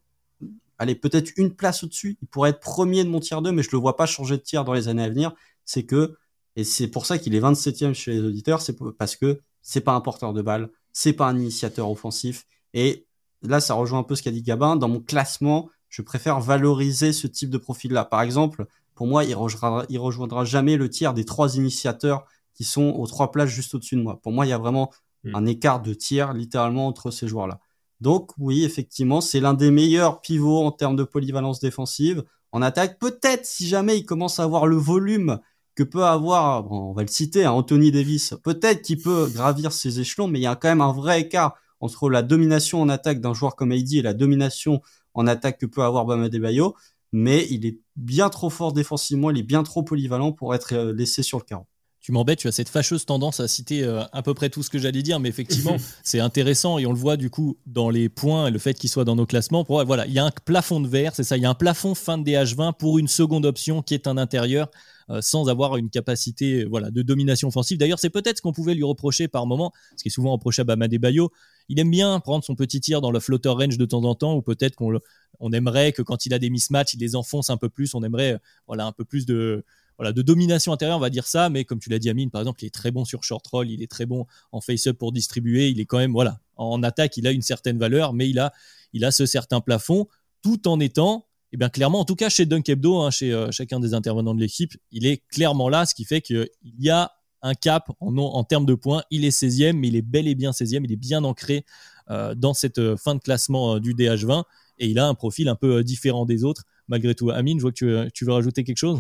allez peut-être une place au-dessus. Il pourrait être premier de mon tiers 2, mais je le vois pas changer de tiers dans les années à venir. C'est que et c'est pour ça qu'il est 27e chez les auditeurs, c'est parce que c'est pas un porteur de balle, c'est pas un initiateur offensif. Et là, ça rejoint un peu ce qu'a dit Gabin. Dans mon classement, je préfère valoriser ce type de profil-là. Par exemple, pour moi, il rejoindra, il rejoindra jamais le tiers des trois initiateurs qui sont aux trois places juste au-dessus de moi. Pour moi, il y a vraiment hmm. un écart de tiers littéralement entre ces joueurs-là. Donc oui, effectivement, c'est l'un des meilleurs pivots en termes de polyvalence défensive. En attaque, peut-être si jamais il commence à avoir le volume que peut avoir, on va le citer, hein, Anthony Davis. Peut-être qu'il peut gravir ses échelons, mais il y a quand même un vrai écart entre la domination en attaque d'un joueur comme AD et la domination en attaque que peut avoir Bama Bayo. Mais il est bien trop fort défensivement, il est bien trop polyvalent pour être euh, laissé sur le carreau tu m'embêtes, tu as cette fâcheuse tendance à citer euh, à peu près tout ce que j'allais dire, mais effectivement, c'est intéressant et on le voit du coup dans les points et le fait qu'il soit dans nos classements. Pour, voilà, il y a un plafond de verre, c'est ça, il y a un plafond fin de DH20 pour une seconde option qui est un intérieur. Euh, sans avoir une capacité voilà, de domination offensive. D'ailleurs, c'est peut-être ce qu'on pouvait lui reprocher par moment, ce qui est souvent reproché à Bama Bayo. Il aime bien prendre son petit tir dans le floater range de temps en temps, ou peut-être qu'on on aimerait que quand il a des mismatchs, il les enfonce un peu plus. On aimerait voilà, un peu plus de, voilà, de domination intérieure, on va dire ça. Mais comme tu l'as dit, Amine, par exemple, il est très bon sur short roll, il est très bon en face-up pour distribuer. Il est quand même, voilà, en attaque, il a une certaine valeur, mais il a, ce certain plafond, tout en étant eh bien clairement, en tout cas chez Dunk Hebdo, hein, chez euh, chacun des intervenants de l'équipe, il est clairement là, ce qui fait qu'il y a un cap en, termes de points. Il est 16e, mais il est bel et bien 16e. Il est bien ancré euh, dans cette euh, fin de classement du DH20 et il a un profil un peu différent des autres, malgré tout. Amine, je vois que tu, veux rajouter quelque chose?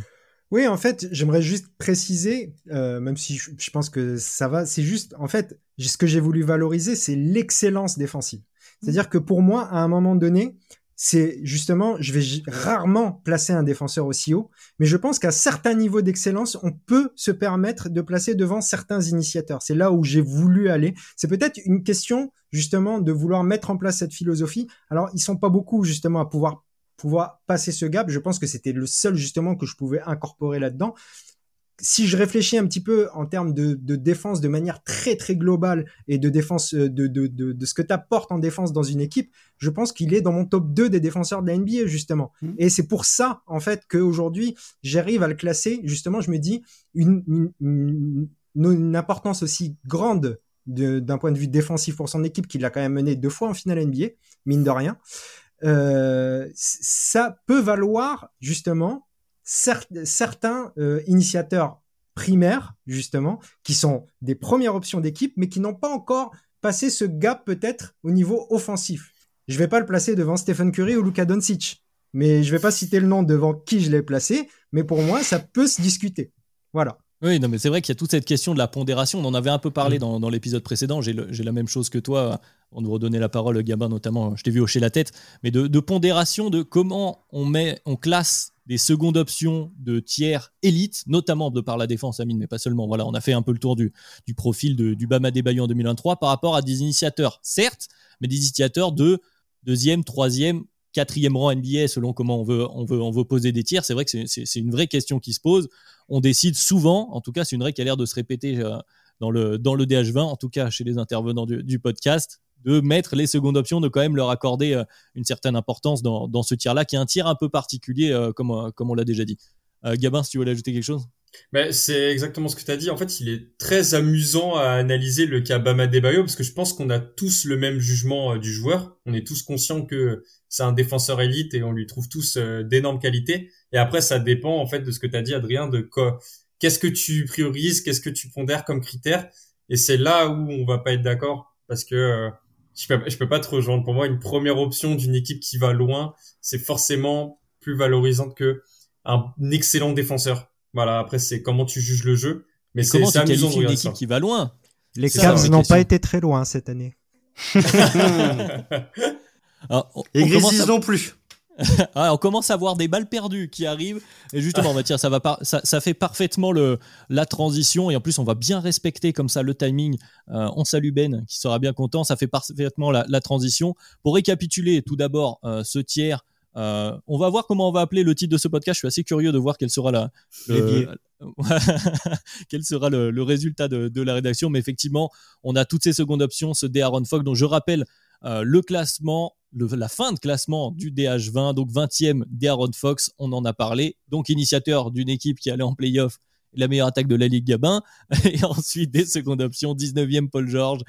Oui, en fait, j'aimerais juste préciser, même si je, je, pense que ça va, c'est juste, en fait, ce que j'ai voulu valoriser, c'est l'excellence défensive. C'est-à-dire que pour moi, à un moment donné, c'est justement, je vais rarement placer un défenseur aussi haut, mais je pense qu'à certains niveaux d'excellence, on peut se permettre de placer devant certains initiateurs. C'est là où j'ai voulu aller. C'est peut-être une question justement de vouloir mettre en place cette philosophie. Alors, ils sont pas beaucoup justement à pouvoir pouvoir passer ce gap. Je pense que c'était le seul justement que je pouvais incorporer là-dedans si je réfléchis un petit peu en termes de, défense de manière très très globale et de défense euh, de, de, ce que tu apportes en défense dans une équipe, je pense qu'il est dans mon top 2 des défenseurs de la NBA justement. Mmh. Et c'est pour ça en fait qu'aujourd'hui j'arrive à le classer. Justement, je me dis une, une, importance aussi grande d'un point de vue défensif pour son équipe qu'il a quand même mené deux fois en finale NBA, mine de rien. Euh, ça peut valoir justement certains euh, initiateurs primaires, justement, qui sont des premières options d'équipe, mais qui n'ont pas encore passé ce gap peut-être au niveau offensif. Je vais pas le placer devant Stephen Curry ou Luka Doncic, mais je vais pas citer le nom devant qui je l'ai placé, mais pour moi, ça peut se discuter. Voilà. Oui, non, mais c'est vrai qu'il y a toute cette question de la pondération. On en avait un peu parlé mm. dans, l'épisode précédent. J'ai la même chose que toi. On nous redonnait la parole, Gabin, notamment. Je t'ai vu hocher la tête. Mais de, de, pondération, de comment on, met, on classe des secondes options de tiers élite, notamment de par la défense, Amine, mais pas seulement. Voilà, on a fait un peu le tour du, du profil de, du Bama Bayou en 2023 par rapport à des initiateurs, certes, mais des initiateurs de deuxième, troisième, quatrième rang NBA selon comment on veut, on veut, on veut poser des tiers. C'est vrai que c'est une vraie question qui se pose. On décide souvent, en tout cas, c'est une vraie qui a l'air de se répéter euh, dans le, dans le DH20, en tout cas chez les intervenants du podcast de mettre les secondes options, de quand même leur accorder euh, une certaine importance dans, ce tir-là, qui est un tir un peu particulier, euh, comme, comme on l'a déjà dit. Gabin, si tu voulais ajouter quelque chose Ben, c'est exactement ce que tu as dit. En fait, il est très amusant à analyser le cas Bama Debayo parce que je pense qu'on a tous le même jugement du joueur. On est tous conscients que c'est un défenseur élite et on lui trouve tous d'énormes qualités. Et après, ça dépend en fait de ce que tu as dit, Adrien, de quoi, qu'est-ce que tu priorises, qu'est-ce que tu pondères comme critère. Et c'est là où on va pas être d'accord parce que euh, je peux, peux pas te rejoindre. Pour moi, une première option d'une équipe qui va loin, c'est forcément plus valorisante que un excellent défenseur. Voilà. Après, c'est comment tu juges le jeu. Mais c'est amusant de une équipe qui va loin. Les Cavs n'ont pas été très loin cette année. Alors, on, Et Grizzlies non plus. ah, on commence à voir des balles perdues qui arrivent. Et justement, va ça, va ça, ça, fait parfaitement le, la transition. Et en plus, on va bien respecter comme ça le timing. Euh, on salue Ben qui sera bien content. Ça fait parfaitement la, la transition. Pour récapituler tout d'abord euh, ce tiers. Euh, on va voir comment on va appeler le titre de ce podcast. Je suis assez curieux de voir quel sera la, le, quel sera le, le résultat de, de, la rédaction. Mais effectivement, on a toutes ces secondes options, ce D. Aaron Fogg, dont je rappelle euh, le classement, la fin de classement du DH20, donc 20e d'Aaron Fox, on en a parlé, donc initiateur d'une équipe qui allait en playoff, la meilleure attaque de la Ligue Gabin, et ensuite des secondes options, 19e Paul George,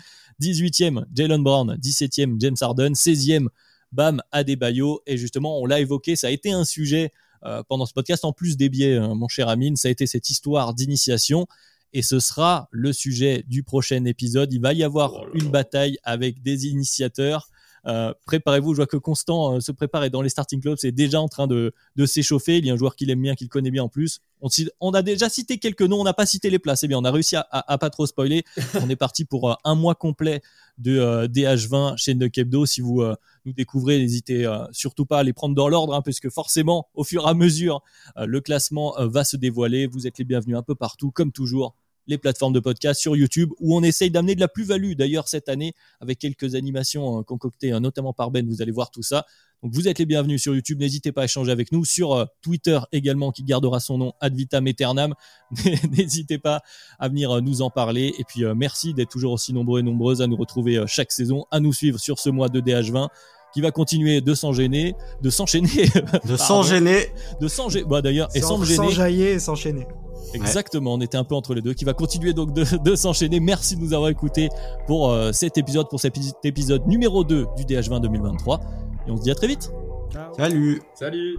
18e Jalen Brown, 17e James Harden, 16e Bam Adebayo, et justement on l'a évoqué, ça a été un sujet euh, pendant ce podcast, en plus des biais, hein, mon cher Amine, ça a été cette histoire d'initiation et ce sera le sujet du prochain épisode. Il va y avoir oh une bataille avec des initiateurs. Euh, préparez-vous, je vois que Constant euh, se prépare et dans les starting clubs, c'est déjà en train de, s'échauffer. Il y a un joueur qu'il aime bien, qu'il connaît bien en plus. On, a déjà cité quelques noms, on n'a pas cité les places. Eh bien, on a réussi à, pas trop spoiler. on est parti pour euh, un mois complet de DH20 chez Kebdo. Si vous nous découvrez, n'hésitez surtout pas à les prendre dans l'ordre, hein, puisque forcément, au fur et à mesure, le classement va se dévoiler. Vous êtes les bienvenus un peu partout, comme toujours les plateformes de podcast, sur YouTube, où on essaye d'amener de la plus-value. D'ailleurs, cette année, avec quelques animations hein, concoctées, hein, notamment par Ben, vous allez voir tout ça. Donc vous êtes les bienvenus sur YouTube, n'hésitez pas à échanger avec nous, sur euh, Twitter également qui gardera son nom ad vitam aeternam. n'hésitez pas à venir euh, nous en parler et puis euh, merci d'être toujours aussi nombreux et nombreuses à nous retrouver chaque saison, à nous suivre sur ce mois de DH20 qui va continuer de s'enchaîner, de s'enchaîner, de s'enchaîner, de s'enchaîner, bah d'ailleurs et s'enchaîner, s'enjailler et s'enchaîner. Exactement, on était un peu entre les deux, qui va continuer donc de, s'enchaîner. Merci de nous avoir écoutés pour euh, cet épisode, pour cet épisode numéro 2 du DH20 2023. Et on se dit à très vite. Salut. Salut.